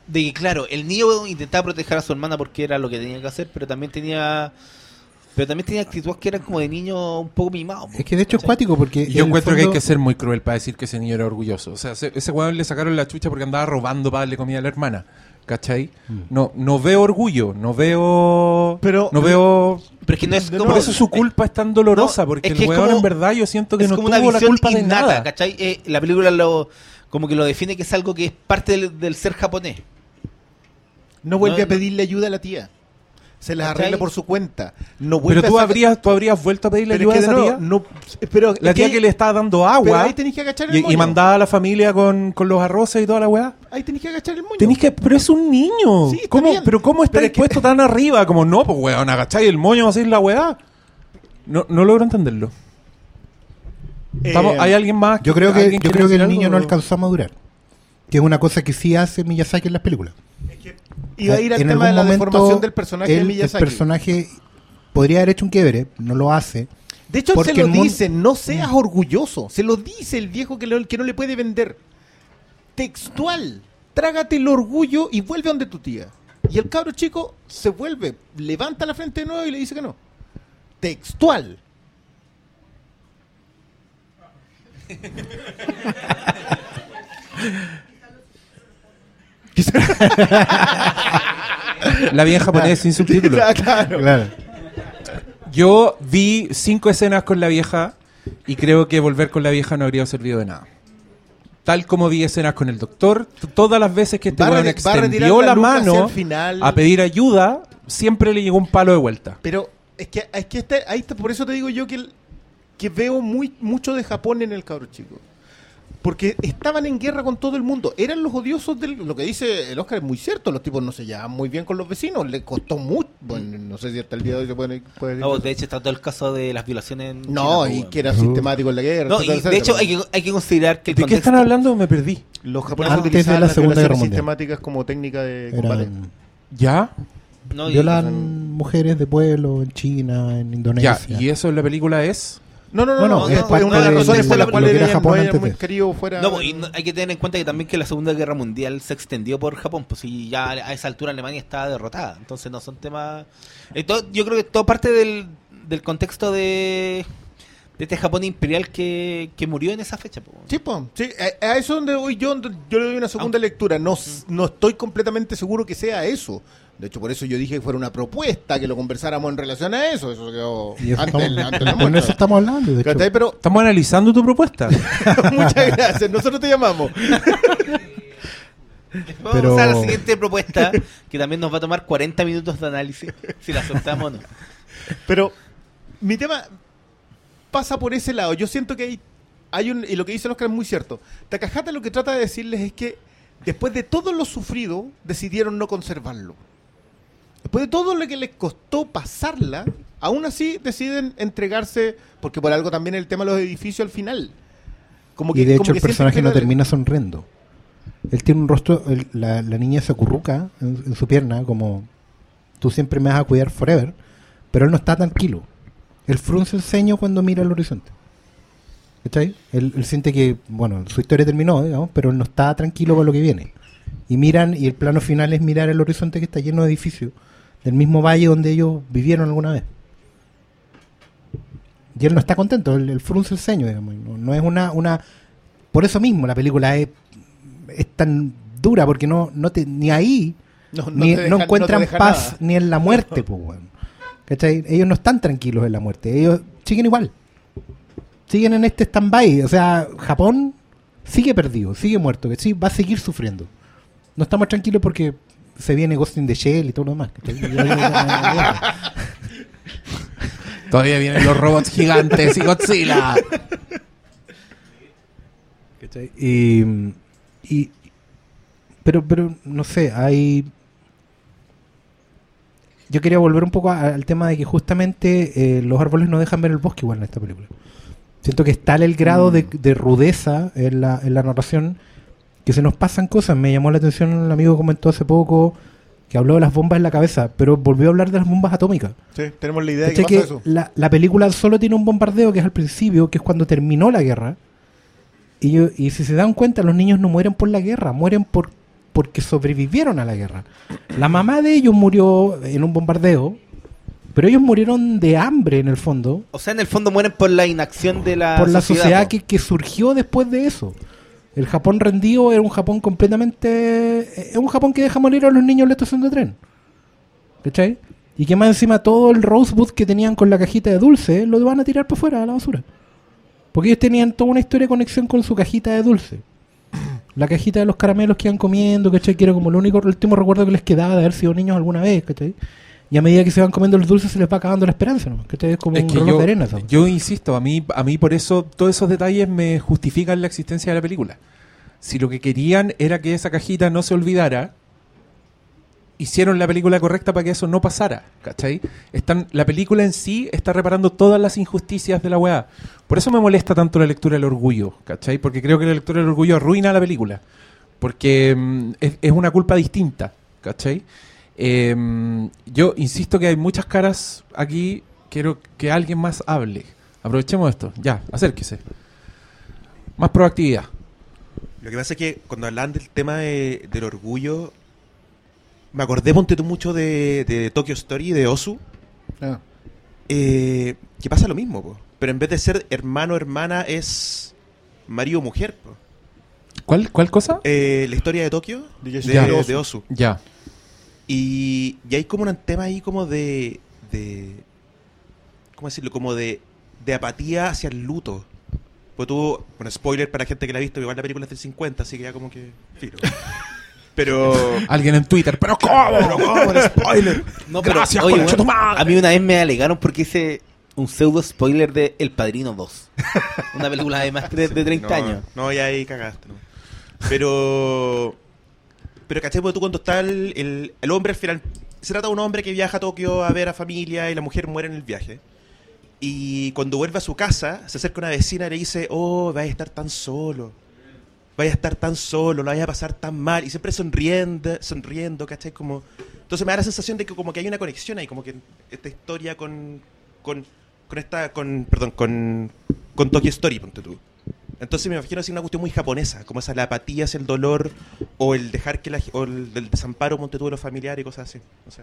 de que, claro, el niño intentaba proteger a su hermana porque era lo que tenía que hacer, pero también tenía, pero también tenía actitudes que eran como de niño un poco mimado. Es que de hecho es cuático porque... Yo encuentro que hay que ser muy cruel para decir que ese niño era orgulloso. O sea, ese, weón le sacaron la chucha porque andaba robando para darle comida a la hermana. ¿Cachai? No, no veo orgullo, no veo. Pero- no veo. Pero es que no es como... Por eso su culpa es tan dolorosa, no, porque es el que weón como- en verdad yo siento que es no como tuvo una la visión culpa de nada. ¿cachai? Eh, la película lo, como que lo define que es algo que es parte del, del ser japonés. No vuelve No, a pedirle ayuda a la tía. Se las arregla por su cuenta. No vuelve Pero tú a sacar- habrías, tú habrías vuelto a pedirle Pero ayuda es a que esa tía. no, pero La es tía que le estaba dando agua. Pero ahí tenés que agachar el y, y mandaba a la familia con, con los arroces y toda la weá. Ahí tenés que agachar el moño. Tenés que, pero es un niño. Sí, está ¿Cómo, bien. pero ¿cómo está Pero es que- puesto tan arriba? Como no, pues weón, agacháis el moño, así la weá. No, no logro entenderlo. Estamos- Eh, ¿Hay alguien más? Yo creo que, ¿Alguien yo creo que el niño no alcanzó a madurar. Que es una cosa que sí hace Miyazaki en las películas. Iba a ir al En tema de la momento, deformación del personaje de él, Miyazaki. El personaje podría haber hecho un quiebre, no lo hace. De hecho, se lo dice, no seas orgulloso. Se lo dice el viejo que, lo- que no le puede vender. Textual. Trágate el orgullo y vuelve donde tu tía. Y el cabro chico se vuelve, levanta la frente de nuevo y le dice que no. Textual. La vi en japonés sin subtítulos. claro. Claro. Yo vi cinco escenas con la vieja y creo que volver con la vieja no habría servido de nada. Tal como vi escenas con el doctor, todas las veces que este weón extendió la la mano final. a pedir ayuda, siempre le llegó un palo de vuelta. Pero es que, es que este- ahí está, por eso te digo yo que, el- que veo muy, mucho de Japón en el cabro chico. Porque estaban en guerra con todo el mundo. Eran los odiosos del. Lo que dice el Oscar es muy cierto. Los tipos no se llevaban muy bien con los vecinos. Le costó mucho. Bueno, no sé si hasta el día de hoy se puede. puede- No, de hecho está todo el caso de las violaciones en No, China, y po, que era sistemático en la guerra. No, etcétera, y de hecho hay que, hay que considerar que el ¿De qué contexto... están hablando? Me perdí. Los japoneses Antes utilizaban de la las Segunda Guerra violaciones Mundial. sistemáticas como técnica de combate. Eran, ¿Ya? No, y- violan mujeres de pueblo en China, en Ya, Indonesia. y eso en la película es... No, no, no, Bueno, no, es es parte una de las razones por las cuales era Japón no antes muy de- querido fuera. No, y no- hay que tener en cuenta que también que la Segunda Guerra Mundial se extendió por Japón, pues y ya a esa altura Alemania estaba derrotada. Entonces no son temas... eh, todo- yo creo que todo parte del, del contexto de, de este Japón imperial que, que murió en esa fecha. po. Sí, po, sí, a, a eso es donde voy yo, yo le doy una segunda lectura. No, no estoy completamente seguro que sea eso. De hecho, por eso yo dije que fuera una propuesta, que lo conversáramos en relación a eso. Eso quedó antes, estamos- antes de la de eso estamos hablando. De hecho. ¿Cachai? Pero Estamos analizando tu propuesta. muchas gracias, nosotros te llamamos. Vamos Pero- a la siguiente propuesta, que también nos va a tomar 40 minutos de análisis, si la soltamos o no. Pero mi tema pasa por ese lado. Yo siento que hay, hay un. Y lo que dice el Oscar es muy cierto. Takahata lo que trata de decirles es que después de todo lo sufrido, decidieron no conservarlo. Después de todo lo que les costó pasarla, aún así deciden entregarse. Porque por algo también el tema de los edificios al final. Como que, y de como hecho el personaje no termina sonriendo. Él tiene un rostro, el- la, la niña se acurruca en, en su pierna como tú siempre me vas a cuidar forever, pero él no está tranquilo. Él frunce el ceño cuando mira al horizonte. ¿Cachai? Él, él siente que, bueno, su historia terminó, digamos, pero él no está tranquilo con lo que viene. Y miran, y el plano final es mirar el horizonte que está lleno de edificios del mismo valle donde ellos vivieron alguna vez. Y él no está contento, él, él frunce el ceño, digamos. No, no es una, una. Por eso mismo la película es, es tan dura, porque no, no te, ni ahí No, no ni, encuentran paz nada. ni en la muerte, pues, weón. ¿Cachai? Ellos no están tranquilos en la muerte, ellos siguen igual. Siguen en este stand-by. O sea, Japón sigue perdido, sigue muerto, que sí, va a seguir sufriendo. No estamos tranquilos porque se viene Ghost in the Shell y todo lo demás. Todavía vienen los robots gigantes y Godzilla. Y, y- pero, pero no sé, hay yo quería volver un poco a- al tema de que justamente eh, los árboles no dejan ver el bosque igual en esta película. Siento que es tal el grado de, de rudeza en la, en la narración que se nos pasan cosas. Me llamó la atención un amigo que comentó hace poco que habló de las bombas en la cabeza, pero volvió a hablar de las bombas atómicas. Sí, tenemos la idea de que eso. la, la película solo tiene un bombardeo que es al principio, que es cuando terminó la guerra. Y, yo- y si se dan cuenta, los niños no mueren por la guerra, mueren por porque sobrevivieron a la guerra. La mamá de ellos murió en un bombardeo, pero ellos murieron de hambre en el fondo, O sea, en el fondo mueren por la inacción de la por la sociedad que, que surgió después de eso. El Japón rendido era un Japón completamente... Es un Japón que deja morir a los niños en la estación de tren. ¿Cachai? Y que más encima todo el Rosebud que tenían con la cajita de dulce lo van a tirar para afuera a la basura. Porque ellos tenían toda una historia de conexión con su cajita de dulce. La cajita de los caramelos que iban comiendo, ¿cachai? Que era como el único, el último recuerdo que les quedaba de haber sido niños alguna vez, ¿cachai? Y a medida que se van comiendo los dulces se les va acabando la esperanza, ¿no? ¿Cachai? Es como Es un que reloj yo, de arena. ¿sabes? yo insisto, a mí, a mí por eso todos esos detalles me justifican la existencia de la película. Si lo que querían era que esa cajita no se olvidara, hicieron la película correcta para que eso no pasara, ¿cachai? Están, la película en sí está reparando todas las injusticias de la weá. Por eso me molesta tanto la lectura del orgullo, ¿cachai? Porque creo que la lectura del orgullo arruina la película. Porque mm, es, es una culpa distinta, ¿cachai? Eh, yo insisto que hay muchas caras aquí. Quiero que alguien más hable. Aprovechemos esto. Ya, acérquese. Más proactividad. Lo que pasa es que cuando hablan del tema de- del orgullo, me acordé, ponte tú, mucho de, de Tokyo Story, de Osu, Ah. eh, que pasa lo mismo, po. pero en vez de ser hermano hermana es marido mujer. po. ¿Cuál, cuál cosa? Eh, la historia de Tokio, De. Osu. Ya. Y, y hay como un tema ahí como de, de ¿cómo decirlo? Como de, de apatía hacia el luto. Pues tú, bueno, spoiler para gente que la ha visto, igual la película es del 50, así que ya como que... filo. Pero... Alguien en Twitter. ¿Pero cómo? Pero ¿cómo? El spoiler. No, pero, Gracias, oye, bueno, tu madre. a mí una vez me alegaron porque hice un pseudo spoiler de El Padrino 2. Una película de más de, de 30 no, años. No, ya ahí cagaste. ¿no? Pero. Pero, ¿cachai? Porque tú cuando está el, el, hombre al final. Se trata de un hombre que viaja a Tokio a ver a familia y la mujer muere en el viaje. Y cuando vuelve a su casa, se acerca una vecina y le dice: Oh, vais a estar tan solo. Vaya a estar tan solo, lo vaya a pasar tan mal. Y siempre sonriendo, sonriendo, ¿cachai? Como... Entonces me da la sensación de que como que hay una conexión ahí, como que esta historia con. con, con esta. con. perdón, con. con Tokyo Story, ponte tú. Entonces me imagino así una cuestión muy japonesa, como esa la apatía hacia el dolor o el dejar que la, o el del desamparo ponte tú de los familiares y cosas así. No sé.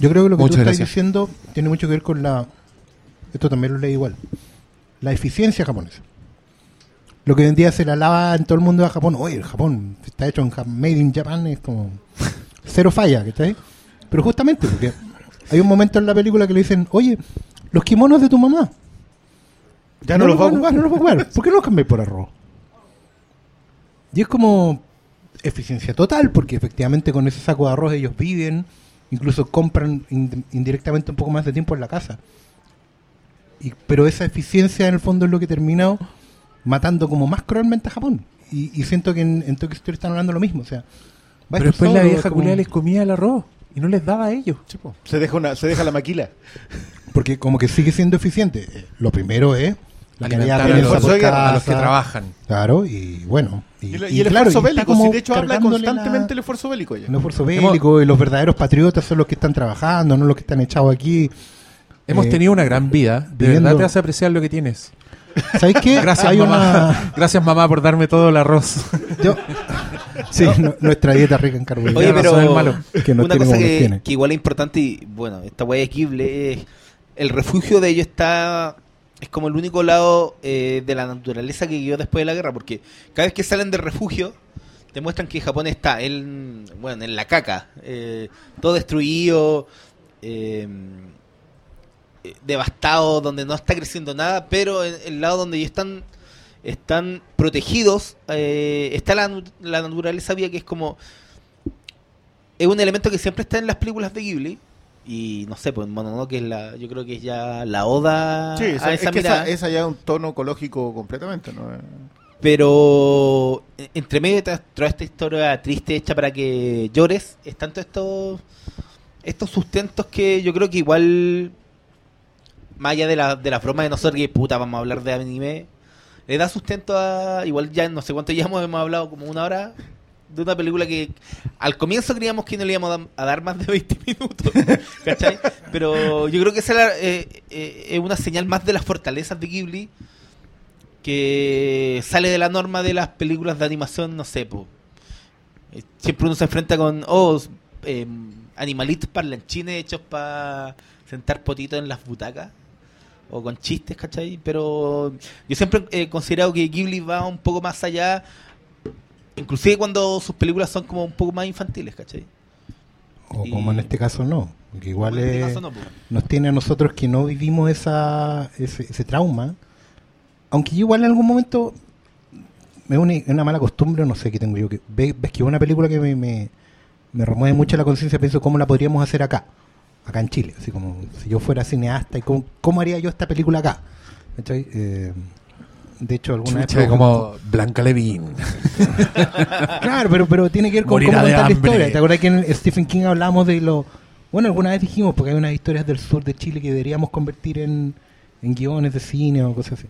Yo creo que lo que Muchas tú estás gracias. diciendo tiene mucho que ver con la. Esto también lo leí igual. La eficiencia japonesa. Lo que hoy en día se la lava en todo el mundo a Japón. Oye, el Japón está hecho en Made in Japan, es como. Cero falla, ¿cachai? Pero justamente, porque hay un momento en la película que le dicen, oye, los kimonos de tu mamá. Ya no, los va a ocupar. No los va a ocupar. ¿Por qué no los cambié por arroz? Y es como eficiencia total, porque efectivamente con ese saco de arroz ellos viven, incluso compran in- indirectamente un poco más de tiempo en la casa. Y, pero esa eficiencia en el fondo es lo que termina matando como más cruelmente a Japón. Y, y siento que en, en Tokyo Story están hablando lo mismo. O sea, va Pero estar después la vieja como- culia les comía el arroz y no les daba a ellos. Se deja, una, se deja la maquila. Porque como que sigue siendo eficiente. Eh, Lo primero es Alimentar calidad a de los, a los que trabajan. Claro, y bueno. Y, Y, el- y y el claro, esfuerzo bélico, como si de hecho habla cargándole la- constantemente el esfuerzo bélico ya. Un esfuerzo bélico y los verdaderos patriotas son los que están trabajando, no los que están echados aquí. Hemos Eh, tenido una gran vida. De viviendo- verdad te hace apreciar lo que tienes. ¿Sabes qué? Gracias, Hay mamá. una. Gracias, mamá, por darme todo el arroz. yo- Sí, no- nuestra dieta rica en carbohidratos. Oye, pero el malo. Que no una cosa que, igual es importante y bueno, esta Ghibli, es el refugio de ellos está es como el único lado eh, de la naturaleza que quedó después de la guerra, porque cada vez que salen del refugio te muestran que Japón está en, bueno, en la caca, eh, todo destruido, eh, devastado, donde no está creciendo nada, pero en el lado donde están están protegidos, eh, está la, la naturaleza viva que es como es un elemento que siempre está en las películas de Ghibli y no sé, pues Mononoke es la, yo creo que es ya la oda Sí, a esa, es que esa, esa ya es un tono ecológico completamente, ¿no? Pero eh, entre medio de toda, esta historia triste hecha para que llores, están todos estos estos sustentos que yo creo que igual más allá de la, de las bromas de nosotros que puta vamos a hablar de anime, le da sustento a igual ya no sé cuánto llevamos, hemos hablado como una hora de una película que al comienzo creíamos que no le íbamos a, dar más de 20 minutos. Pero yo creo que esa eh, eh, es una señal más de las fortalezas de Ghibli que sale de la norma de las películas de animación, no sé, po. Eh, siempre uno se enfrenta con, oh, eh, animalitos parlanchines hechos para sentar potitos en las butacas, o con chistes, ¿cachai? Pero yo siempre he considerado que Ghibli va un poco más allá, inclusive cuando sus películas son como un poco más infantiles, ¿cachai? O y- como en este caso no. Porque igual este caso no, nos tiene a nosotros que no vivimos esa, ese, ese trauma. Aunque yo igual en algún momento es una, una mala costumbre, no sé qué tengo yo. que Ves, ves que una película que me, me, me remueve mucho la conciencia, pienso cómo la podríamos hacer acá, acá en Chile. Así como si yo fuera cineasta y cómo, cómo haría yo esta película acá. ¿Cachai? Eh, de hecho, alguna Chucha, vez... como Blanca Levin. Claro, pero, pero tiene que ver con Morirá cómo contar la historia. ¿Te acuerdas que en Stephen King hablamos de lo... Bueno, alguna vez dijimos, porque hay unas historias del sur de Chile que deberíamos convertir en, en guiones de cine o cosas así.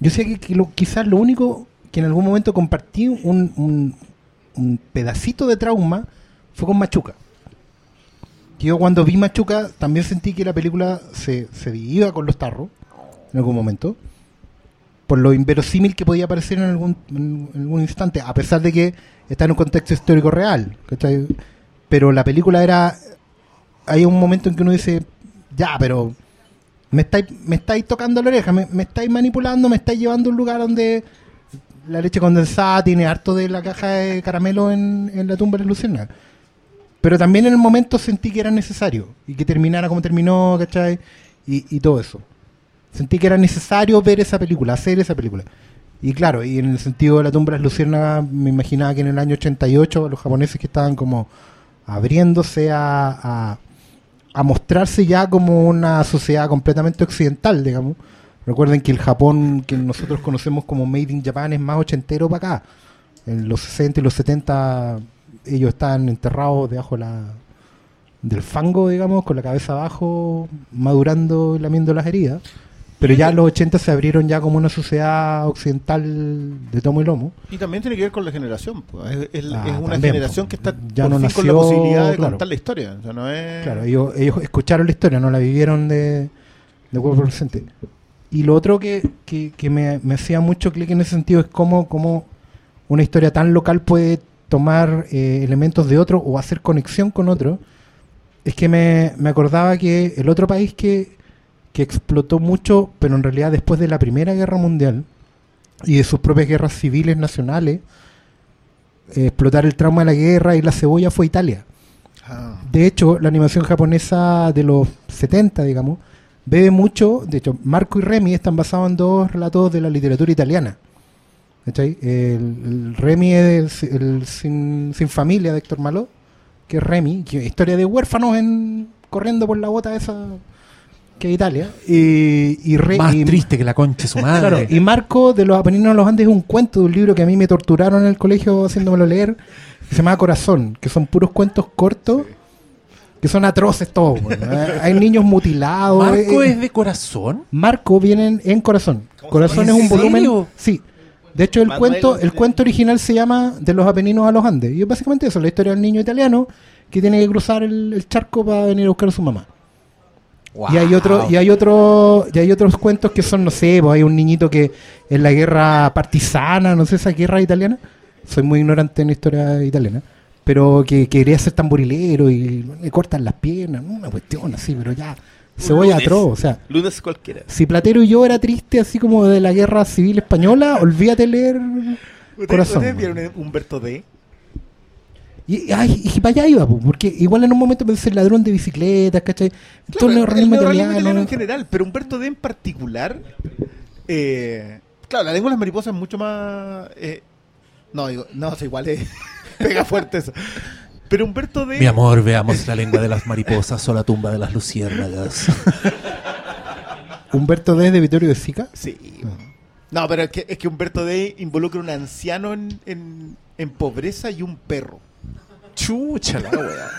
Yo sé que, que lo- quizás lo único que en algún momento compartí un, un, un pedacito de trauma fue con Machuca. Yo cuando vi Machuca también sentí que la película se, se iba con los tarros en algún momento por lo inverosímil que podía parecer en algún, en algún instante, a pesar de que está en un contexto histórico real. ¿cachai? Pero la película era. Hay un momento en que uno dice, ya, pero me estáis, me estáis tocando la oreja, me, estáis manipulando, me estáis llevando a un lugar donde la leche condensada tiene harto de la caja de caramelo en, la tumba de Luciana. Pero también en el momento sentí que era necesario y que terminara como terminó, ¿cachai? Y todo eso. Sentí que era necesario ver esa película, hacer esa película. Y claro, y en el sentido de la tumba de las luciérnagas, me imaginaba que en el año 88 los japoneses que estaban como abriéndose a, a, mostrarse ya como una sociedad completamente occidental, digamos. Recuerden que el Japón que nosotros conocemos como Made in Japan es más ochentero para acá. En los 60 y los 70 ellos estaban enterrados debajo de la, del fango, digamos, con la cabeza abajo, madurando y lamiendo las heridas. Pero ya en los 80 se abrieron ya como una sociedad occidental de tomo y lomo. Y también tiene que ver con la generación. pues. Es, es- Ah, es una también, generación pues. que está Ya por no fin con la nació, posibilidad de claro. contar la historia. O sea, no es... Claro, ellos, ellos escucharon la historia, no la vivieron de, de cuerpo presente. Y lo otro que, que, que me, me hacía mucho clic en ese sentido es cómo, cómo una historia tan local puede tomar eh, elementos de otro o hacer conexión con otro. Es que me, me acordaba que el otro país que, que explotó mucho, pero en realidad después de la Primera Guerra Mundial y de sus propias guerras civiles nacionales, eh, explotar el trauma de la guerra y la cebolla fue Italia. Ah. De hecho, la animación japonesa de los 70, digamos, bebe mucho. De hecho, Marco y Remy están basados en dos relatos de la literatura italiana. El, el Remy es el sin, sin familia de Héctor Maló, que es Remy, que es historia de huérfanos en corriendo por la bota esa que es Italia. Y, y, Re- Más y- triste que la concha de su madre. Claro, y Marco de los Apeninos a los Andes es un cuento de un libro que a mí me torturaron en el colegio haciéndomelo leer, que se llama Corazón, que son puros cuentos cortos, que son atroces todos. bueno. Hay- niños mutilados. ¿Marco eh, es de corazón? Marco vienen en Corazón. Corazón es ¿En un volumen. serio? Sí. De hecho, el Manuel cuento, el cuento original se llama De los Apeninos a los Andes. Y es básicamente eso, la historia del niño italiano que tiene que cruzar el, el charco para venir a buscar a su mamá. Y hay otro, y hay otro, y hay otros cuentos que son, no sé, pues hay un niñito que en la guerra partisana, no sé, esa guerra italiana, soy muy ignorante en la historia italiana, pero que, que quería ser tamborilero y le cortan las piernas, ¿no? una cuestión así, pero ya, cebolla atroz, o sea, Lunes cualquiera. si Platero y yo era triste así como de la guerra civil española, olvídate leer ¿Ustedes, Corazón. ustedes vieron Humberto D? Y, ay, y para allá iba, pues, porque igual en un momento pensé el ladrón de bicicletas, ¿cachai? Todo el italiano, italiano en general, pero Humberto D en particular. eh, claro, la lengua de las mariposas es mucho más. eh, no, digo, no, es igual, es, pega fuerte eso. Pero Humberto D. Mi amor, veamos la lengua de las mariposas o la tumba de las luciérnagas. Humberto D. de Vittorio de Sica. Sí. No, pero es que, es que Humberto D involucra un anciano en, en, en pobreza y un perro. Chucha la wea.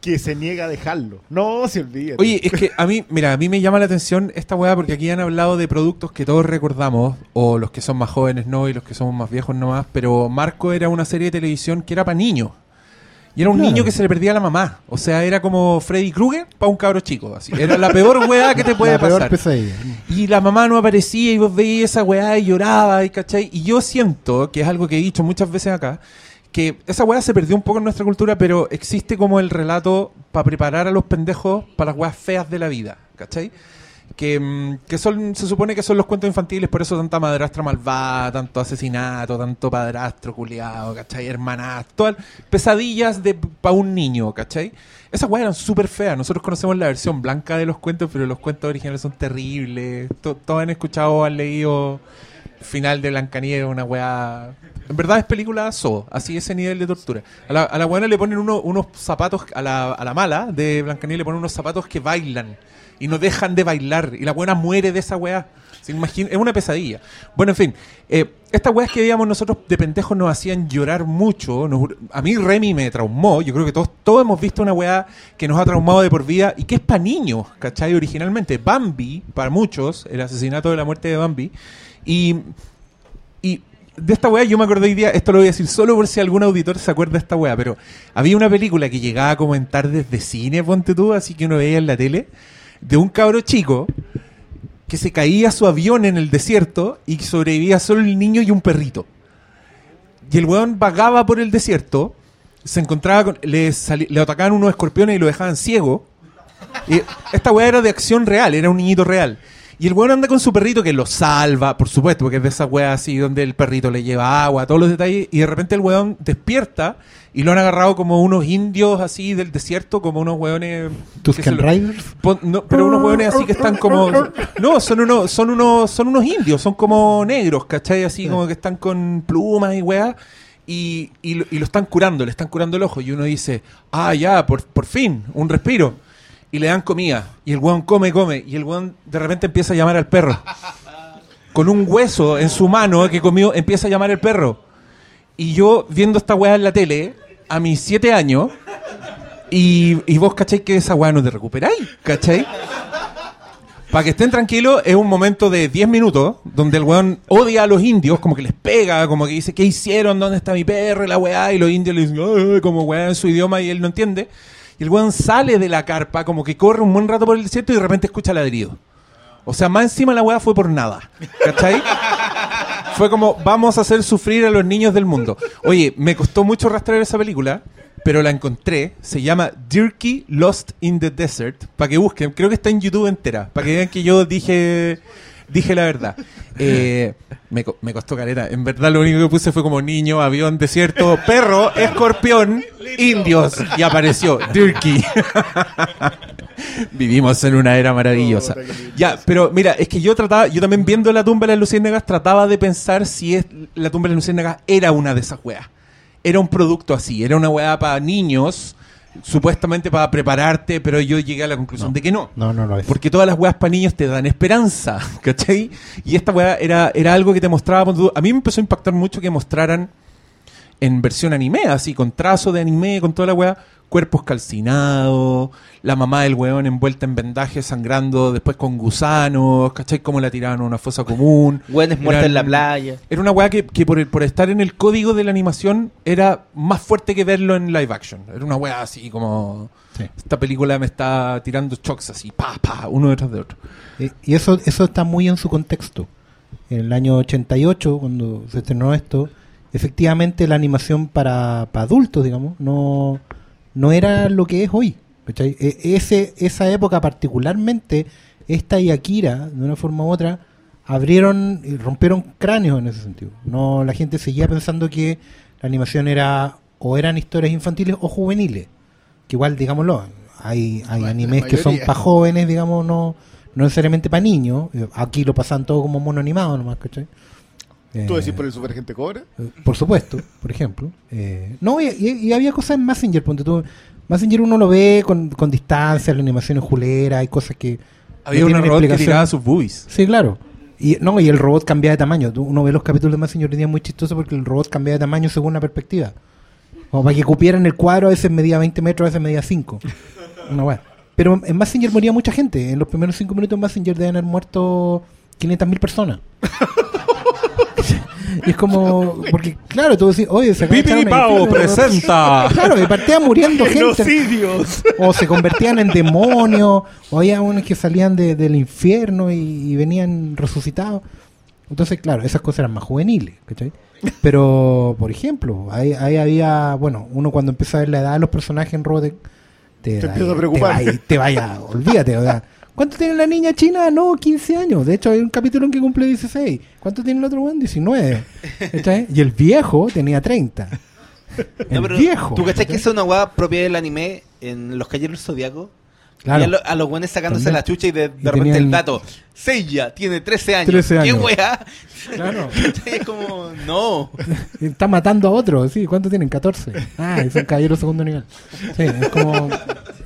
Que se niega a dejarlo. No, se olvida. Oye, es que a mí, mira, a mí me llama la atención esta weá porque aquí han hablado de productos que todos recordamos, o los que son más jóvenes no, y los que somos más viejos nomás, pero Marco era una serie de televisión que era para niños. Y era un Claro. niño que se le perdía a la mamá. O sea, era como Freddy Krueger para un cabro chico. Así. Era la peor weá que te puede la peor pasar. pesadilla. Y la mamá no aparecía y vos veías esa weá y lloraba, y ¿cachai? Y yo siento, que es algo que he dicho muchas veces acá, que esa weá se perdió un poco en nuestra cultura, pero existe como el relato para preparar a los pendejos para las weas feas de la vida, ¿cachai? Que, mm, que son, se supone que son los cuentos infantiles, por eso tanta madrastra malvada, tanto asesinato, tanto padrastro culiado, ¿cachai? Hermanastro, pesadillas de para un niño, ¿cachai? Esas weas eran súper feas. Nosotros conocemos la versión blanca de los cuentos, pero los cuentos originales son terribles. To- Todos han escuchado, han leído final de Blancanieves, una weá. En verdad es película so, así ese nivel de tortura. A la, a le ponen uno- unos zapatos, a la, a la mala de Blancanieves le ponen unos zapatos que bailan y no dejan de bailar. Y la buena muere de esa weá. Se imagina- es una pesadilla. Bueno, en fin, eh, estas weas que veíamos nosotros de pendejos nos hacían llorar mucho. a mí Remy me traumó. Yo creo que todos, todos hemos visto una weá que nos ha traumado de por vida y que es para niños, ¿cachai? Originalmente. Bambi, para muchos, el asesinato de la muerte de Bambi. Y, y de esta weá yo me acordé hoy día, esto lo voy a decir solo por si algún auditor se acuerda de esta weá, pero había una película que llegaba a comentar desde cine, ponte tú, así que uno veía en la tele, de un cabro chico que se caía su avión en el desierto y sobrevivía solo el niño y un perrito. Y el weón vagaba por el desierto, se encontraba con, le, le atacaban unos escorpiones y lo dejaban ciego. Y esta weá era de acción real, era un niñito real. Y el weón anda con su perrito que lo salva, por supuesto, porque es de esa weá así donde el perrito le lleva agua, todos los detalles, y de repente el weón despierta y lo han agarrado como unos indios así del desierto, como unos se lo- Riders. No, pero unos hueones así que están como. No, son unos, son unos, son unos indios, son como negros, ¿cachai? Así como que están con plumas y weas. Y, y, lo- y lo están curando, le están curando el ojo. Y uno dice, ah, ya, por, por fin, un respiro. Y le dan comida. Y el weón come, come. Y el weón de repente empieza a llamar al perro. Con un hueso en su mano que comió, empieza a llamar al perro. Y yo viendo esta weá en la tele, a mis siete años, y, y vos cachai que esa weá no te recuperáis, ¿cachai? Para que estén tranquilos, es un momento de 10 minutos donde el weón odia a los indios, como que les pega, como que dice, ¿qué hicieron? ¿Dónde está mi perro? La weá, y los indios le dicen, como weá en su idioma y él no entiende. Y el weón sale de la carpa, como que corre un buen rato por el desierto y de repente escucha ladrido. O sea, más encima la weá fue por nada, ¿cachai? Fue como, vamos a hacer sufrir a los niños del mundo. Oye, me costó mucho rastrear esa película, pero la encontré. Se llama Dirky Lost in the Desert. Para que busquen, creo que está en YouTube entera. Para que vean que yo dije, dije la verdad. Eh, me, co- me costó careta. En verdad, lo único que puse fue como niño, avión, desierto, perro, escorpión, indios. Y apareció Dirky. Vivimos en una era maravillosa. Ya, pero mira, es que yo trataba, yo también viendo la tumba de las luciérnagas, trataba de pensar si es, la tumba de las luciérnagas era una de esas weas. Era un producto así, era una weá para niños, supuestamente para prepararte, pero yo llegué a la conclusión de que no. No, no lo es. Porque todas las weas para niños te dan esperanza, ¿cachai? Y esta weá era, era algo que te mostraba. A mí me empezó a impactar mucho que mostraran en versión anime, así, con trazo de anime, con toda la weá, cuerpos calcinados, la mamá del weón envuelta en vendajes, sangrando, después con gusanos, ¿cachai? Como la tiraban a una fosa común. Güenes muertos en la playa. Era una weá que, que por, el- por estar en el código de la animación era más fuerte que verlo en live action. Era una weá así como... Sí. Esta película me está tirando shocks así, pa, pa, uno detrás de otro. Eh, Y eso, eso está muy en su contexto. En el año 88, cuando se estrenó esto, efectivamente la animación para, para adultos, digamos, no, no era lo que es hoy. ¿cachai? E- Ese, esa época particularmente, esta y Akira, de una forma u otra, abrieron y rompieron cráneos en ese sentido. No, la gente seguía pensando que la animación era o eran historias infantiles o juveniles. Que igual, digámoslo, hay, hay animes que son para jóvenes, digamos, no, no necesariamente para niños. Eh, Aquí lo pasan todo como mono animado nomás, ¿cachai? ¿Tú Eh, decís por el Super Gente Cobra? eh, Por supuesto, por ejemplo. Eh, no, y, y- y había cosas en Messenger, ponte tú. Messenger uno lo ve con, con distancia, la animación es julera, hay cosas que... Había no una tienen robot que tiraba sus boobies. Sí, claro. Y, no, y el robot cambia de tamaño. Tú- uno ve los capítulos de Messenger hoy día muy chistoso porque el robot cambia de tamaño según la perspectiva. Como para que cupieran el cuadro, a veces medía 20 metros, a veces medía 5. Una weá. Pero en Messenger moría mucha gente. En los primeros 5 minutos en Messenger deben haber muerto 500.000 personas. y es como. Porque, claro, tú decís, oye, se Pipiripao edificio". presenta. Claro, y partía muriendo gente. O se convertían en demonios, o había unos que salían de- del infierno y, y venían resucitados. Entonces, claro, esas cosas eran más juveniles, ¿cachai? Pero, por ejemplo, ahí, ahí había, bueno, uno cuando empieza a ver la edad de los personajes en Robotech, te, Te da- empieza a preocupar. Te vaya, te vaya, olvídate, o sea, ¿cuánto tiene la niña china? No, 15 años. De hecho, hay un capítulo en que cumple 16. ¿Cuánto tiene el otro weón? 19. ¿cachai? Y el viejo tenía 30. El No, pero viejo. ¿Tú cachai que es una weá propia del anime en Los del Zodiaco? Claro. Y a, lo- a los buenos sacándose También. la chucha y de, de Y repente el dato. Seiya tiene 13 años. 13 ¿Qué años. wea? Claro. es como, no. Está matando a otros, sí. ¿Cuántos tienen? 14. Ah, y son caballeros segundo nivel. Sí, es como.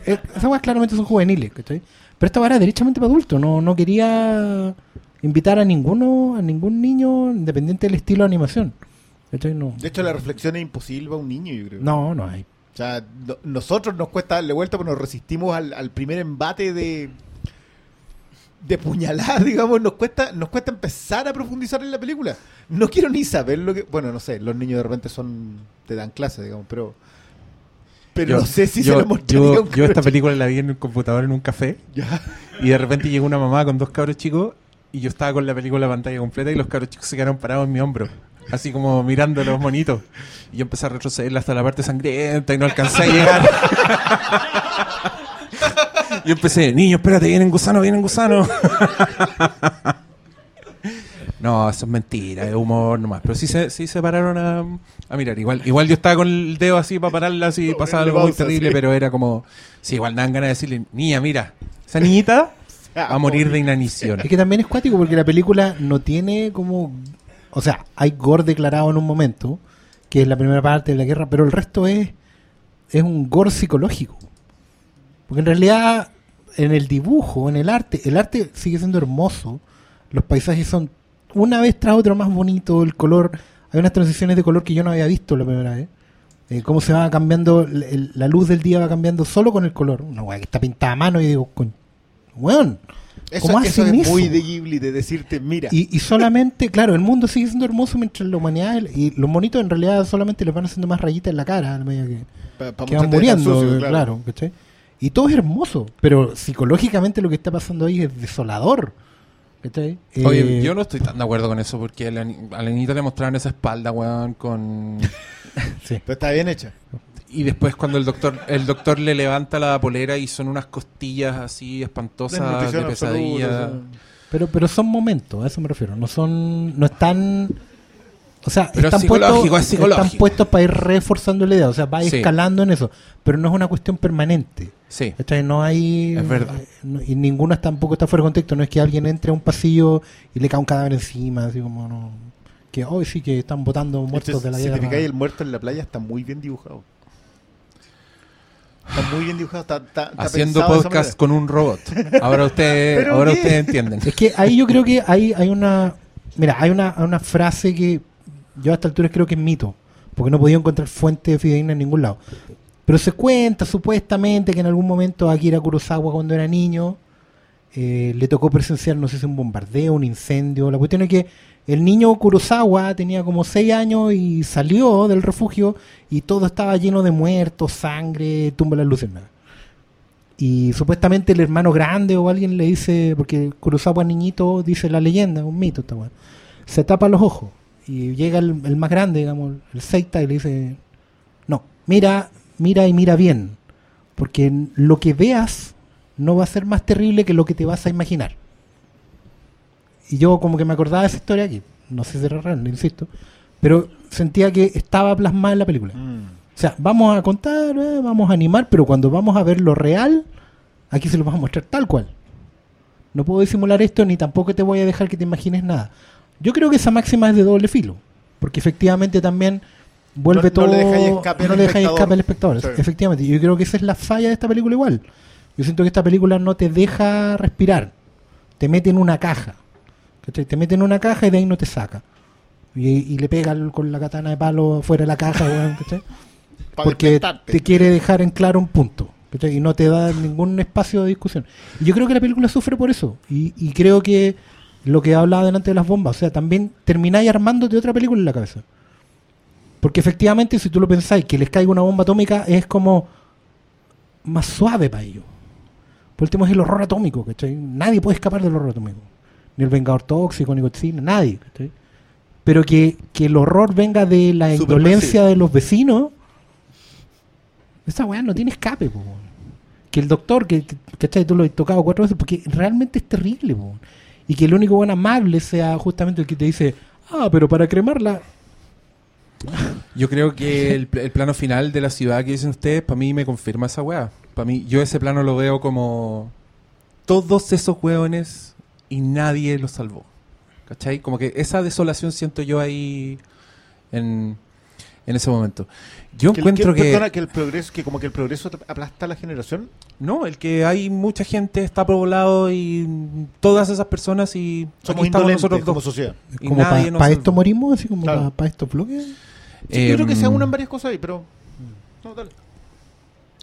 es- esas weas claramente son juveniles, ¿cachai? Pero esta era derechamente para adultos. No, no quería invitar a ninguno, a ningún niño, independiente del estilo de animación. ¿cachai? No. De hecho, la reflexión es imposible para un niño, yo creo. No, no hay. O sea, no- nosotros nos cuesta darle vuelta, pero nos resistimos al, al primer embate de de puñalada, digamos, nos cuesta nos cuesta empezar a profundizar en la película. No quiero ni saber lo que, bueno, no sé, los niños de repente son te dan clase, digamos, pero pero no sé si yo, se lo mostraría yo, un yo esta película la vi en un computador en un café. Ya. y de repente llegó una mamá con dos cabros chicos y yo estaba con la película en pantalla completa y los cabros chicos se quedaron parados en mi hombro. Así como mirando los monitos. Y yo empecé a retroceder hasta la parte sangrienta y no alcancé a llegar. yo empecé, niño, espérate, vienen gusanos, vienen gusanos. No, eso es mentira, es humor nomás. Pero sí se, sí se pararon a, a mirar. Igual, igual yo estaba con el dedo así para pararla si pasaba algo muy terrible, sí. pero era como. Sí, igual dan ganas de decirle, niña, mira, esa niñita va a morir de inanición. Es que también es cuático porque la película no tiene como. O sea, hay gore declarado en un momento, que es la primera parte de la guerra, pero el resto es, es un gore psicológico. Porque en realidad, en el dibujo, en el arte, el arte sigue siendo hermoso. Los paisajes son una vez tras otra más bonitos. El color, hay unas transiciones de color que yo no había visto la primera vez. Eh, cómo se va cambiando, el- el- la luz del día va cambiando solo con el color. Una weá que está pintada a mano y digo, coño, weón, ¿Cómo eso hacen es eso? muy de Ghibli, de decirte, mira, Y, y solamente, claro, el mundo sigue siendo hermoso mientras la humanidad y los monitos en realidad solamente les van haciendo más rayitas en la cara a medida que, pa- pa que van muriendo, sucios, claro, ¿cachai? Y todo es hermoso, pero psicológicamente lo que está pasando ahí es desolador. ¿Cachai? Oye, Eh, yo no estoy tan de acuerdo con eso porque a la, a la niñita le mostraron esa espalda, weón, con... sí. Pero está bien hecha. Y después cuando el doctor el doctor le levanta la polera y son unas costillas así espantosas de pesadilla. absoluta, Pero, pero son momentos, a eso me refiero. No son, no están, o sea, Pero están es puestos, es psicológico. están puestos para ir reforzando la idea, o sea, va Sí. escalando en eso, pero no es una cuestión permanente. Sí. ¿cachai? No hay, Es verdad. eh, no- y ninguno es- tampoco está fuera de contexto. No es que alguien entre a un pasillo y le cae un cadáver encima, así como no, que hoy sí que están botando muertos Entonces, de la si te guerra. fijas, el muerto en la playa está muy bien dibujado. Está muy bien dibujado. Está, está- está Haciendo de podcast con un robot. Ahora ustedes ¿Pero ahora qué? ustedes entienden. Es que ahí yo creo que hay, hay una. Mira, hay una, una frase que yo a esta altura creo que es mito, porque no he podido encontrar fuente fidedigna en ningún lado. Pero se cuenta supuestamente que en algún momento Akira Kurosawa, cuando era niño, eh, le tocó presenciar, no sé si un bombardeo, un incendio. La cuestión es que el niño Kurosawa tenía como 6 años y salió del refugio y todo estaba lleno de muertos, sangre, tumba las luciérnagas. Y supuestamente el hermano grande o alguien le dice, porque Kurosawa niñito dice la leyenda, un mito esta weá, se tapa los ojos y llega el, el más grande, digamos, el Seita y le dice, no, mira, mira y mira bien, porque lo que veas no va a ser más terrible que lo que te vas a imaginar. Y yo como que me acordaba de esa historia aquí, no sé si era real, insisto, pero sentía que estaba plasmada en la película. Mm. O sea, vamos a contar, eh, vamos a animar, pero cuando vamos a ver lo real, aquí se lo vamos a mostrar tal cual. No puedo disimular esto ni tampoco te voy a dejar que te imagines nada. Yo creo que esa máxima es de doble filo, porque efectivamente también vuelve No- no todo, le dejáis escape al no le dejáis espectador. escape al espectador. Sí. Efectivamente, yo creo que esa es la falla de esta película igual. Yo siento que esta película no te deja respirar, te mete en una caja, ¿cachai? te mete en una caja y de ahí no te saca. Y, y le pega el- con la katana de palo fuera de la caja, porque te quiere dejar en claro un punto ¿cachai? y no te da ningún espacio de discusión. Y yo creo que la película sufre por eso. Y, y creo que lo que hablaba delante de las bombas, o sea, también termináis armándote otra película en la cabeza. Porque efectivamente, si tú lo pensáis, que les caiga una bomba atómica es como más suave para ellos. Por último es el horror atómico, ¿cachai? Nadie puede escapar del horror atómico. Ni el Vengador Tóxico, ni Godzilla, nadie, ¿cachai? Pero que, que el horror venga de la Superman, indolencia de los vecinos, esa weá no tiene escape, po. Que el doctor, que, que- ¿cachai? Tú lo has tocado cuatro veces, porque realmente es terrible, po. Y que el único buen amable sea justamente el que te dice, ah, pero para cremarla, Yo creo que el, pl- el plano final de la ciudad que dicen ustedes, para mí me confirma esa weá. Para mí, yo ese plano lo veo como todos esos hueones y nadie los salvó. ¿Cachai? Como que esa desolación siento yo ahí en, en ese momento. Yo Que el- encuentro que... perdona, que el progreso, que como que el progreso aplasta a la generación. No, el que hay mucha gente está poblado y todas esas personas y Somos estamos nosotros como dos. sociedad. Y Como nadie para esto morimos, así como Claro. para estos bloques. Sí, yo creo que se Em, unan varias cosas ahí, pero. No, dale.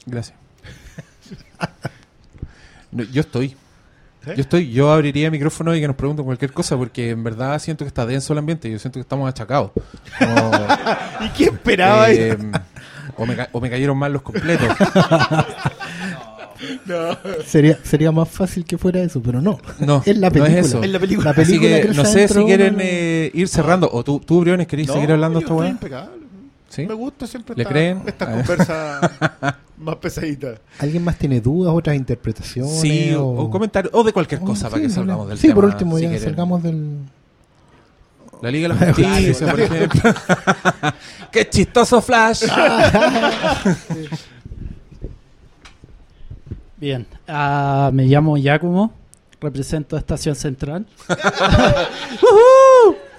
Gracias. No, yo estoy. ¿Sí? Yo estoy. Yo abriría el micrófono y que nos pregunten cualquier cosa porque en verdad siento que está denso el ambiente. Yo siento que estamos achacados. Como, ¿Y qué esperaba? ahí? eh, o, me, o me cayeron mal los completos. Sería, sería más fácil que fuera eso, pero no. No, Es la no película. es eso. Es la película. La Así película que que no sé si quieren eh, ir cerrando. O tú, tú Briones, querés No, seguir hablando esta weá. ¿Sí? Me gusta siempre ¿Le esta, creen? esta A ver. conversa más pesadita. ¿Alguien más tiene dudas, otras interpretaciones? Sí, o, o comentarios, o de cualquier o- cosa para sí, que salgamos del Sí, tema. por último, si ya quieren. salgamos del. La Liga de la Justicia, por ejemplo. ¡Qué chistoso Flash! Bien, ah, me llamo Giacomo, represento Estación Central.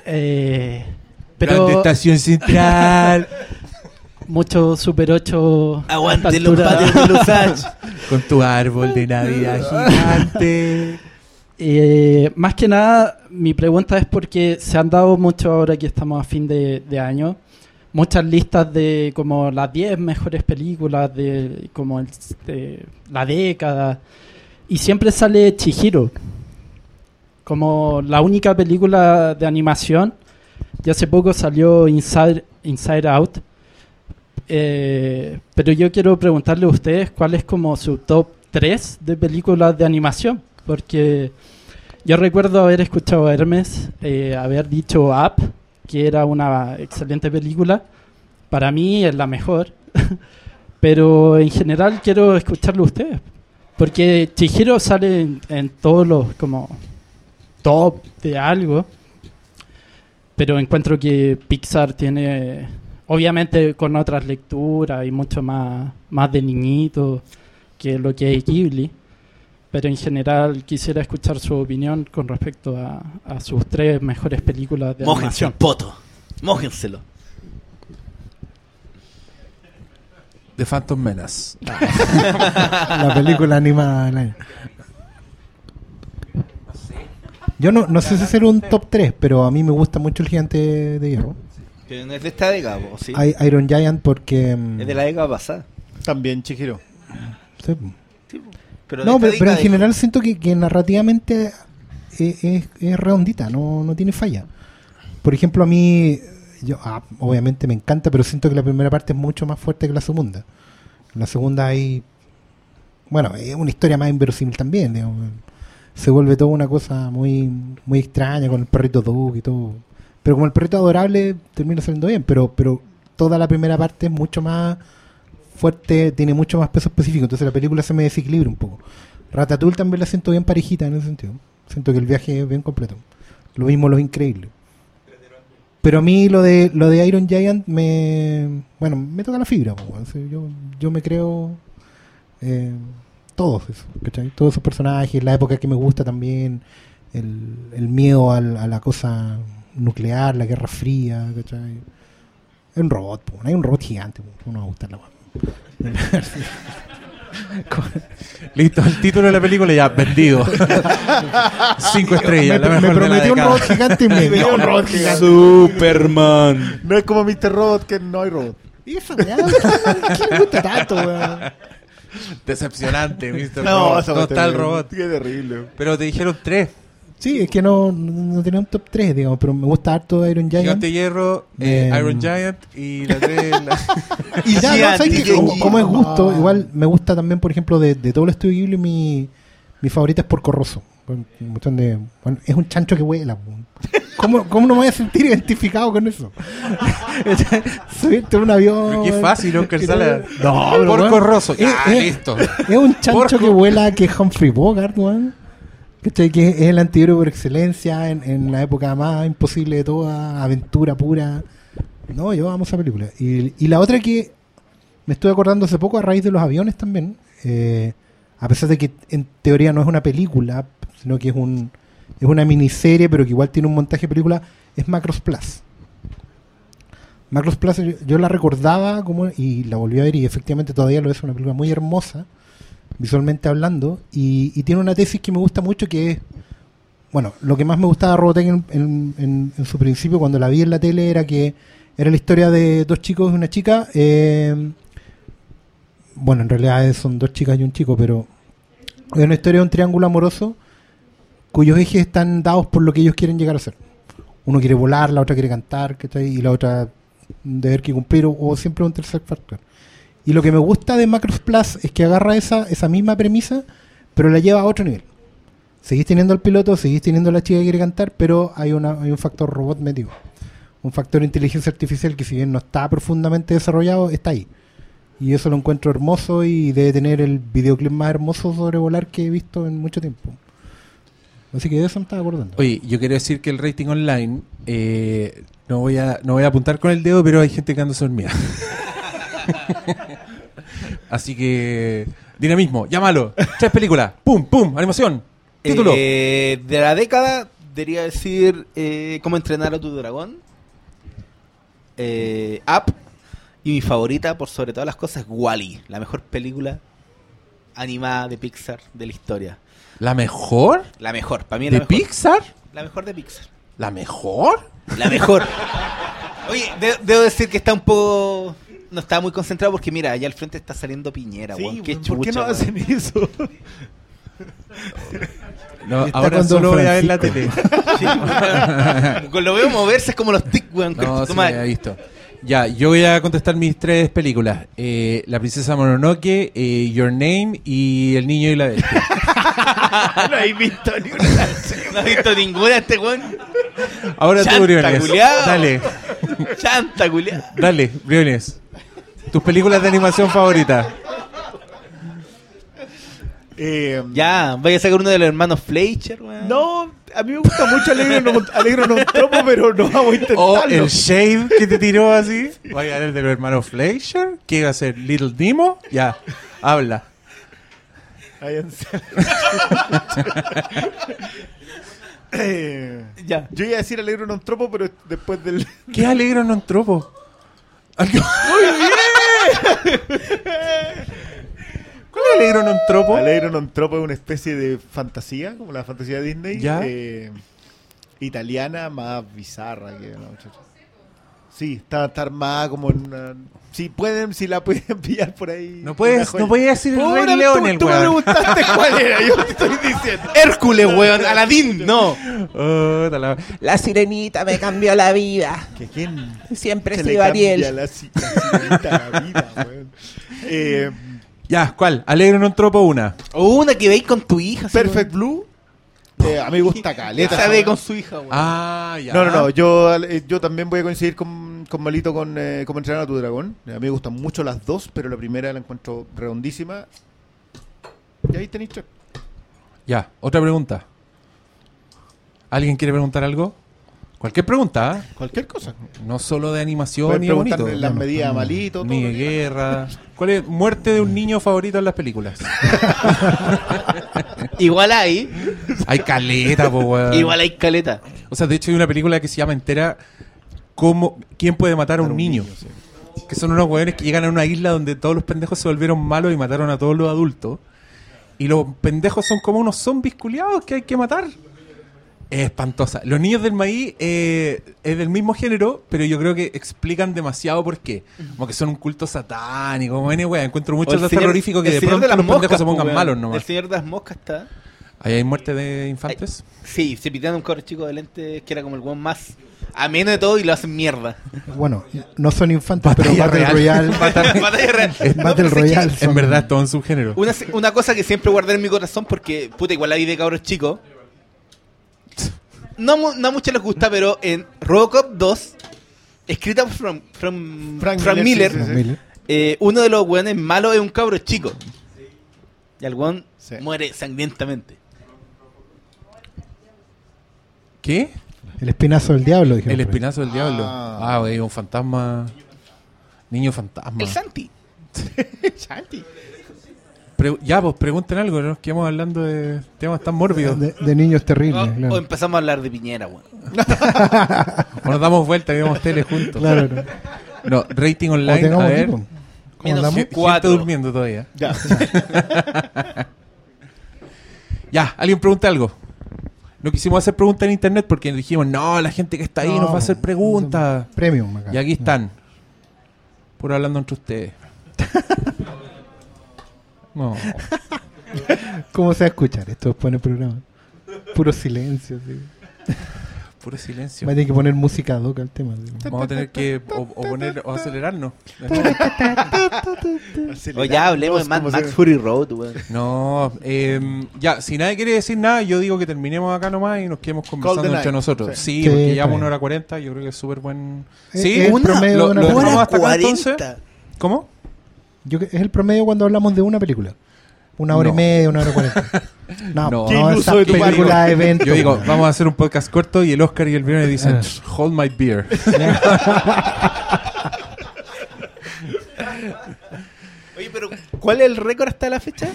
Eh, Grande pero Estación Central. mucho Super 8. a Aguante los patios de los. Con tu árbol de Navidad gigante. Eh, más que nada, mi pregunta es porque se han dado mucho ahora que estamos a fin de, de año, muchas listas de como las 10 mejores películas de como el- de la década y siempre sale Chihiro como la única película de animación. Y hace poco salió Inside, Inside Out. Eh, pero yo quiero preguntarle a ustedes cuál es como su top 3 de películas de animación. Porque yo recuerdo haber escuchado a Hermes eh, haber dicho Up, que era una excelente película. Para mí es la mejor. pero en general quiero escucharlo a ustedes. Porque Chihiro sale en, en todos los como top de algo. Pero encuentro que Pixar tiene, obviamente con otras lecturas y mucho más, más de niñito que lo que es Ghibli. Pero en general quisiera escuchar su opinión con respecto a, a sus tres mejores películas de Mójense el animación. poto. Mójenselo. De Phantom Menace. La película animada del año. Yo no, no sé si será un top 3, pero a mí me gusta mucho el gigante de hierro. Pero no es de esta década, po, ¿sí? I- Iron Giant porque... mm, Es de la década pasada. También Chihiro. sí. Pero de No, esta pero, pero en general siento que, que narrativamente es, es- es redondita, no, no tiene falla. Por ejemplo, a mí, yo ah, obviamente me encanta, pero siento que la primera parte es mucho más fuerte que la segunda. La segunda hay, bueno, es una historia más inverosímil también, digamos. Se vuelve toda una cosa muy muy extraña con el perrito Doug y todo. Pero como el perrito adorable termina saliendo bien, pero pero toda la primera parte es mucho más fuerte, tiene mucho más peso específico, entonces la película se me desequilibra un poco. Ratatouille también la siento bien parejita en ese sentido. Siento que el viaje es bien completo. Lo mismo Los Increíbles. Pero a mí lo de lo de Iron Giant me bueno, me toca la fibra, sea, yo yo me creo eh, todos esos, ¿cachai? Todos esos personajes, la época que me gusta también, el, el miedo al- a la cosa nuclear, la guerra fría, ¿cachai? Es un robot, po, hay un robot gigante, po, ¿cómo no va a gustar la? Listo, el título de la película ya vendido. Cinco estrellas, me, la me mejor prometió un robot gigante y me dio un robot gigante. Superman. No es como Mr. Robot que no hay robot. Y esa weá, ¿qué me gusta tanto, weón? Decepcionante, Mr. No, Robot. terrible. robot. Qué terrible. Pero te dijeron tres. Sí, es que no, no tenía un top 3, digamos, pero me gusta harto Iron Giant. Gigante Hierro, eh, Em. Iron Giant y la tres... la- Y ya, no, ¿sabes gigante. como, como es gusto, igual me gusta también, por ejemplo, de, de todo el estudio Ghibli, mi, mi favorita es Porco Rosso. Con- cuestión de- bueno, es un chancho que vuela. ¿Cómo, ¿Cómo no me voy a sentir identificado con eso? Subirte a un avión. Qué fácil, Oscar que Sala. No, pero Porco Rosso. es- listo. Es un chancho Porco. que vuela que es Humphrey Bogart, weón. ¿Cachai? Que es el antihéroe por excelencia en, en la época más imposible de toda, aventura pura. No, yo amo esa película. Y, y la otra que me estuve acordando hace poco a raíz de los aviones también. eh, a pesar de que en teoría no es una película, sino que es un es una miniserie, pero que igual tiene un montaje de película, es Macros Plus. Macros Plus yo, yo la recordaba como y la volví a ver y efectivamente todavía lo es una película muy hermosa, visualmente hablando, y, tiene una tesis que me gusta mucho que es, bueno, lo que más me gustaba de Robotech en- en su principio cuando la vi en la tele era que era la historia de dos chicos y una chica, eh, bueno, en realidad son dos chicas y un chico, pero es una historia de un triángulo amoroso cuyos ejes están dados por lo que ellos quieren llegar a ser. Uno quiere volar, la otra quiere cantar, y la otra deber que cumplir, o, o siempre un tercer factor. Y lo que me gusta de Macros Plus es que agarra esa, esa misma premisa, pero la lleva a otro nivel. Seguís teniendo al piloto, seguís teniendo a la chica que quiere cantar, pero hay, una, hay un factor robot metido. Un factor inteligencia artificial que si bien no está profundamente desarrollado, está ahí. Y eso lo encuentro hermoso y debe tener el videoclip más hermoso sobre volar que he visto en mucho tiempo. Así que de eso me estaba acordando. Oye, yo quiero decir que el rating online, eh, no, voy a, no voy a apuntar con el dedo, pero hay gente quedándose dormida. Así que, dinamismo, llámalo. Tres películas, pum, pum, animación, título. Eh, de la década, debería decir eh, Cómo entrenar a tu dragón. Eh, Up. Y mi favorita, por sobre todas las cosas, es Wally, la mejor película animada de Pixar de la historia. ¿La mejor? La mejor, para mí es la ¿De mejor. Pixar? La mejor de Pixar. ¿La mejor? La mejor. Oye, de- debo decir que está un poco. No está muy concentrado porque mira, allá al frente está saliendo Piñera, Sí, weón. Qué ¿Por qué no weón. hacen eso? No, Está ahora con solo Don voy a ver la tele. Francisco. Con lo veo moverse es como los tic, weón. No, Toma- me había visto. Ya, yo voy a contestar mis tres películas. Eh, la princesa Mononoke, eh, Your Name y El niño y la bestia. no he visto ni una. No he visto ninguna este weón. Ahora tú, Chanta, Briones. culiao. Dale, Chanta, culiá. dale, Briones. Tus películas de animación favoritas. Eh, Ya, vaya a sacar uno de los hermanos Fleischer, weón. No, a mí me gusta mucho Alegre no, Alegre no tropo, pero no vamos a intentarlo. O el shade que te tiró así. Vaya, el de los hermanos Fleischer. ¿Qué iba a ser? Little Nemo. Ya, habla. Váyanse. Eh, Ya. Yo iba a decir Alegre no tropo, pero después del. ¿Qué alegro no tropo? Algo- ¿Cuál es alegro no tropo? Tropo es una especie de fantasía, como la fantasía de Disney. Ya. eh, italiana más bizarra que la muchacha. Sí, está, está armada como en una. Si pueden, si la pueden pillar por ahí. No puedes, no puedes decir el Rey León, tú, el tú me weón. preguntaste cuál era, yo te estoy diciendo. Hércules, weón. Aladín, no. Oh, la- La sirenita me cambió la vida. ¿Que quién? Siempre he se le Ariel. La sirenita la vida, weón. Eh, Ya, ¿cuál? Alegro no tropo una. O una que veis con tu hija. así, Perfect Blue. eh, a mí me gusta caleta. Esa ve con su hija, weón. Ah, ya. No, no, no. Yo, eh, yo también voy a coincidir con, con Malito con eh, Cómo entrenar a tu dragón. A mí me gustan mucho las dos, pero la primera la encuentro redondísima. Y ahí tenéis tres. Ya, otra pregunta. ¿Alguien quiere preguntar algo? Cualquier pregunta. Cualquier cosa. No solo de animación ni bonito. las medidas a Malito. Ni de guerra. ¿Cuál es muerte de un niño favorito en las películas? Igual hay. Hay caleta, po, weón. Igual hay caleta. O sea, de hecho hay una película que se llama entera cómo, ¿Quién puede matar a un, niño? sí. Que son unos weones que llegan a una isla donde todos los pendejos se volvieron malos y mataron a todos los adultos. Y los pendejos son como unos zombies culiados que hay que matar. Es espantosa. Los niños del maíz eh, es del mismo género, pero yo creo que explican demasiado por qué. Como que son un culto satánico. Como N, encuentro O mucho el de señor- terrorífico que de pronto las los pendejos moscas, se po, pongan weón. malos nomás. El señor de las moscas está. Ahí hay muerte de infantes. Sí, se pitean un cabro chico de lentes que era como el weón más ameno de todo y lo hacen mierda. Bueno, no son infantes, pero Battle. Royale. Batalla real. Es No, Battle pero que Royale. En verdad, es todo un subgénero. Una, una cosa que siempre guardé en mi corazón porque, puta, igual la vi de cabros chicos. No, mu- no a muchos les gusta, pero en Robocop 2, escrita por From, from- Frank Frank Miller, Miller, sí, sí, sí. Miller. eh, uno de los weones malos es un cabro chico. Y el weón Sí. muere sangrientamente. ¿Qué? El espinazo del diablo. dijeron El espinazo del diablo. Ah. Ah, wey, un fantasma. Niño fantasma. El Santi. Chanti. Pre- ya, pues pregunten algo, no nos quedamos hablando de temas tan mórbidos. De, de niños terribles, O, claro. o empezamos a hablar de Piñera, weón. O nos damos vuelta y vemos tele juntos. Claro, no. No, rating online, a ver. equipo. ¿Cómo Menos Cuatro. durmiendo todavía. Ya. Ya, alguien pregunta algo. No quisimos hacer preguntas en internet porque dijimos, no, la gente que está ahí No, nos va a hacer preguntas. Premium acá. Y aquí están. Puro hablando entre ustedes. No. ¿Cómo se va a escuchar esto después en el programa? Puro silencio, sí. Puro silencio. Va a tener que poner música hoc al tema. sí. Vamos a tener que o, o poner o acelerarnos. O ya hablemos de Mad Max Fury Road, weón. No, eh, ya, si nadie quiere decir nada, yo digo que terminemos acá nomás y nos quedemos conversando entre nosotros. Sí. Sí, porque llevamos una hora cuarenta, yo creo que es súper buen. Es- Sí, promedio lo, una lo hasta acá Hora entonces. 40. ¿Cómo? Yo, es el promedio cuando hablamos de una película. Una hora No. y media, una hora cuarenta. No, No. no, esas de parte. eventos. Yo digo, vamos a hacer un podcast corto y el Oscar y el Viernes dicen, Ah. hold my beer. Oye, pero ¿cuál es el récord hasta la fecha?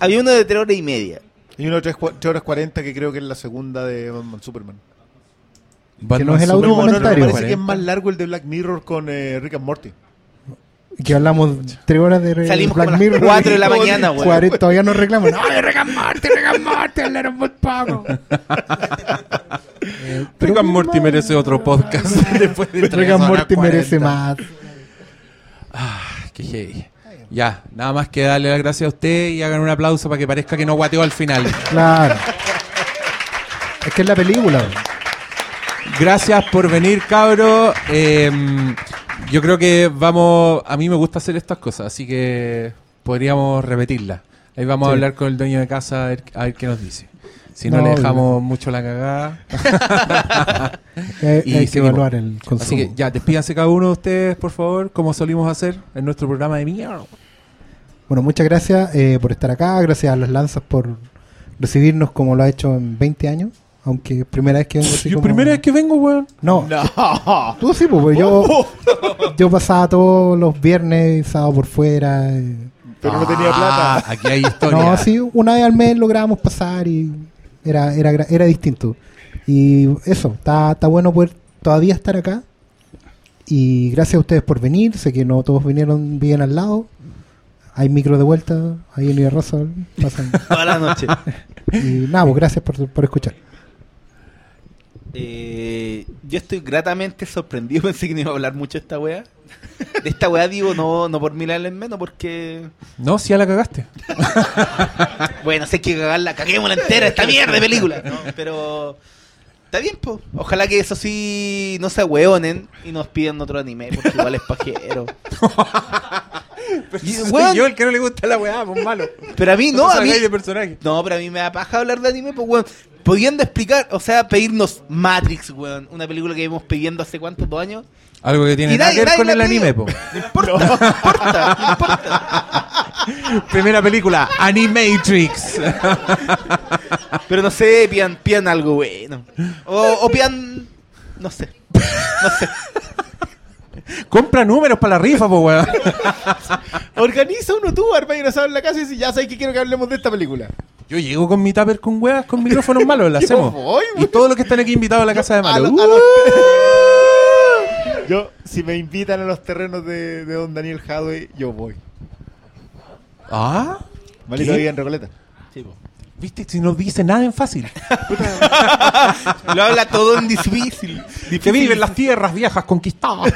Había uno de 3 horas y media. Y uno de 3, horas 40 que creo que es la segunda de Batman Superman. Que no es el Superman. No, no, no, Documentario. parece que es 40. más largo el de Black Mirror con eh, Rick and Morty. Que hablamos tres horas de Salimos Black como a las Mirror. 4 de la mañana. Cuarenta- Todavía nos reclaman. No, Rick and Morty, Rick and Morty, hablaron muy poco. Eh, and Morty merece otro podcast después de horas Morty merece 40. más. Qué heavy. Ya, nada más que darle las gracias a usted y hagan un aplauso para que parezca que no guateó al final. Claro. Es que es la película. Gracias por venir, cabro. Eh, yo creo que vamos. A mí me gusta hacer estas cosas, así que podríamos repetirlas. Ahí vamos a hablar con el dueño de casa a ver, a ver qué nos dice. Si no, No, le dejamos mucho la cagada. Y hay que evaluar el consumo. Así que ya, despídanse cada uno de ustedes, por favor, como solimos hacer en nuestro programa de mierda. Bueno, muchas gracias eh, por estar acá. Gracias a las lanzas por recibirnos como lo ha hecho en 20 años. Aunque es primera vez que vengo así Yo como- primera vez que vengo, weón. No, No. tú sí, pues, pues, yo, yo pasaba todos los viernes, sábado por fuera. eh. Pero no tenía Ah, plata. Aquí hay historia. No, sí, una vez al mes lográbamos pasar y era, era, era distinto. Y eso, está, está bueno poder todavía estar acá. Y gracias a ustedes por venir. Sé que no todos vinieron bien al lado. Hay micro de vuelta, ahí en Rosa pasan. Toda la noche. Y nada, pues gracias por, por escuchar. Eh, yo estoy gratamente sorprendido. Pensé que no iba a hablar mucho de esta weá. De esta weá digo, no, no por mirarle en menos, porque. No, si ya la cagaste. Bueno, sé que cagarla, caguémosla entera, esta mierda de película. ¿no? Pero. Está bien, po. Ojalá que eso sí no se hueonen y nos pidan otro anime, porque igual es pajero. Y, Soy weón, yo el que no le gusta la weá, pues malo. pero a mí no, a mí. de personaje. No, pero a mí me da paja hablar de anime, pues, weón. Pudiendo explicar, o sea, pedirnos Matrix, weón. Una película que vimos pidiendo hace cuántos, dos años. Algo que tiene nada que ver con el anime, po. No importa, no importa, no importa. Primera película, Animatrix. Pero no sé, pidan, pidan algo bueno. O, o pidan. No sé. No sé. Compra números para la rifa, po, weón. Organiza uno tú, arma y en la casa y dice, ya sabes que quiero que hablemos de esta película. Yo llego con mi tupper con weas, con micrófonos malos, la Yo hacemos. voy, y todos los que están aquí invitados a la casa de A malo. lo- a Yo, si me invitan a los terrenos de, de don Daniel Hadway, yo voy. Ah, Malito ¿Qué? vive en Recoleta. Viste, si no dice nada en fácil. Lo habla todo en difícil. Que vive en las tierras viejas conquistadas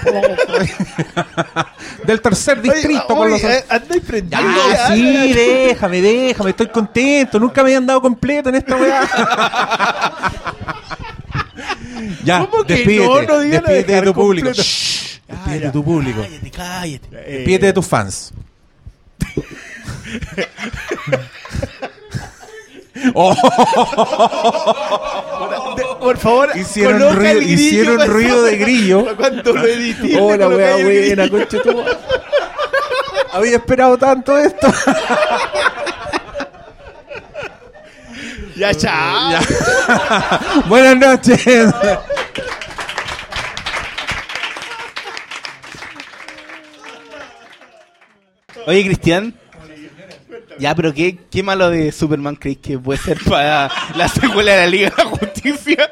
del tercer distrito con los. Oye, eh, prendido. Ya, sí, déjame, déjame, estoy contento. Nunca me habían dado completo en esta weá. ya, ¿Cómo que despídete, no? No despídete de tu público. Shh, despídete de tu público. Cállate, cállate. Despídete de tus fans. Oh, de- por favor, hicieron ruido, grillo hicieron ruido de grillo. Cuando lo edité, Hola, el buena, concha tu. Había esperado tanto esto. Ya, chao. Buenas noches. Oye, Cristian. Ya, pero ¿qué, qué malo de Superman crees que puede ser para la secuela de la Liga de la Justicia?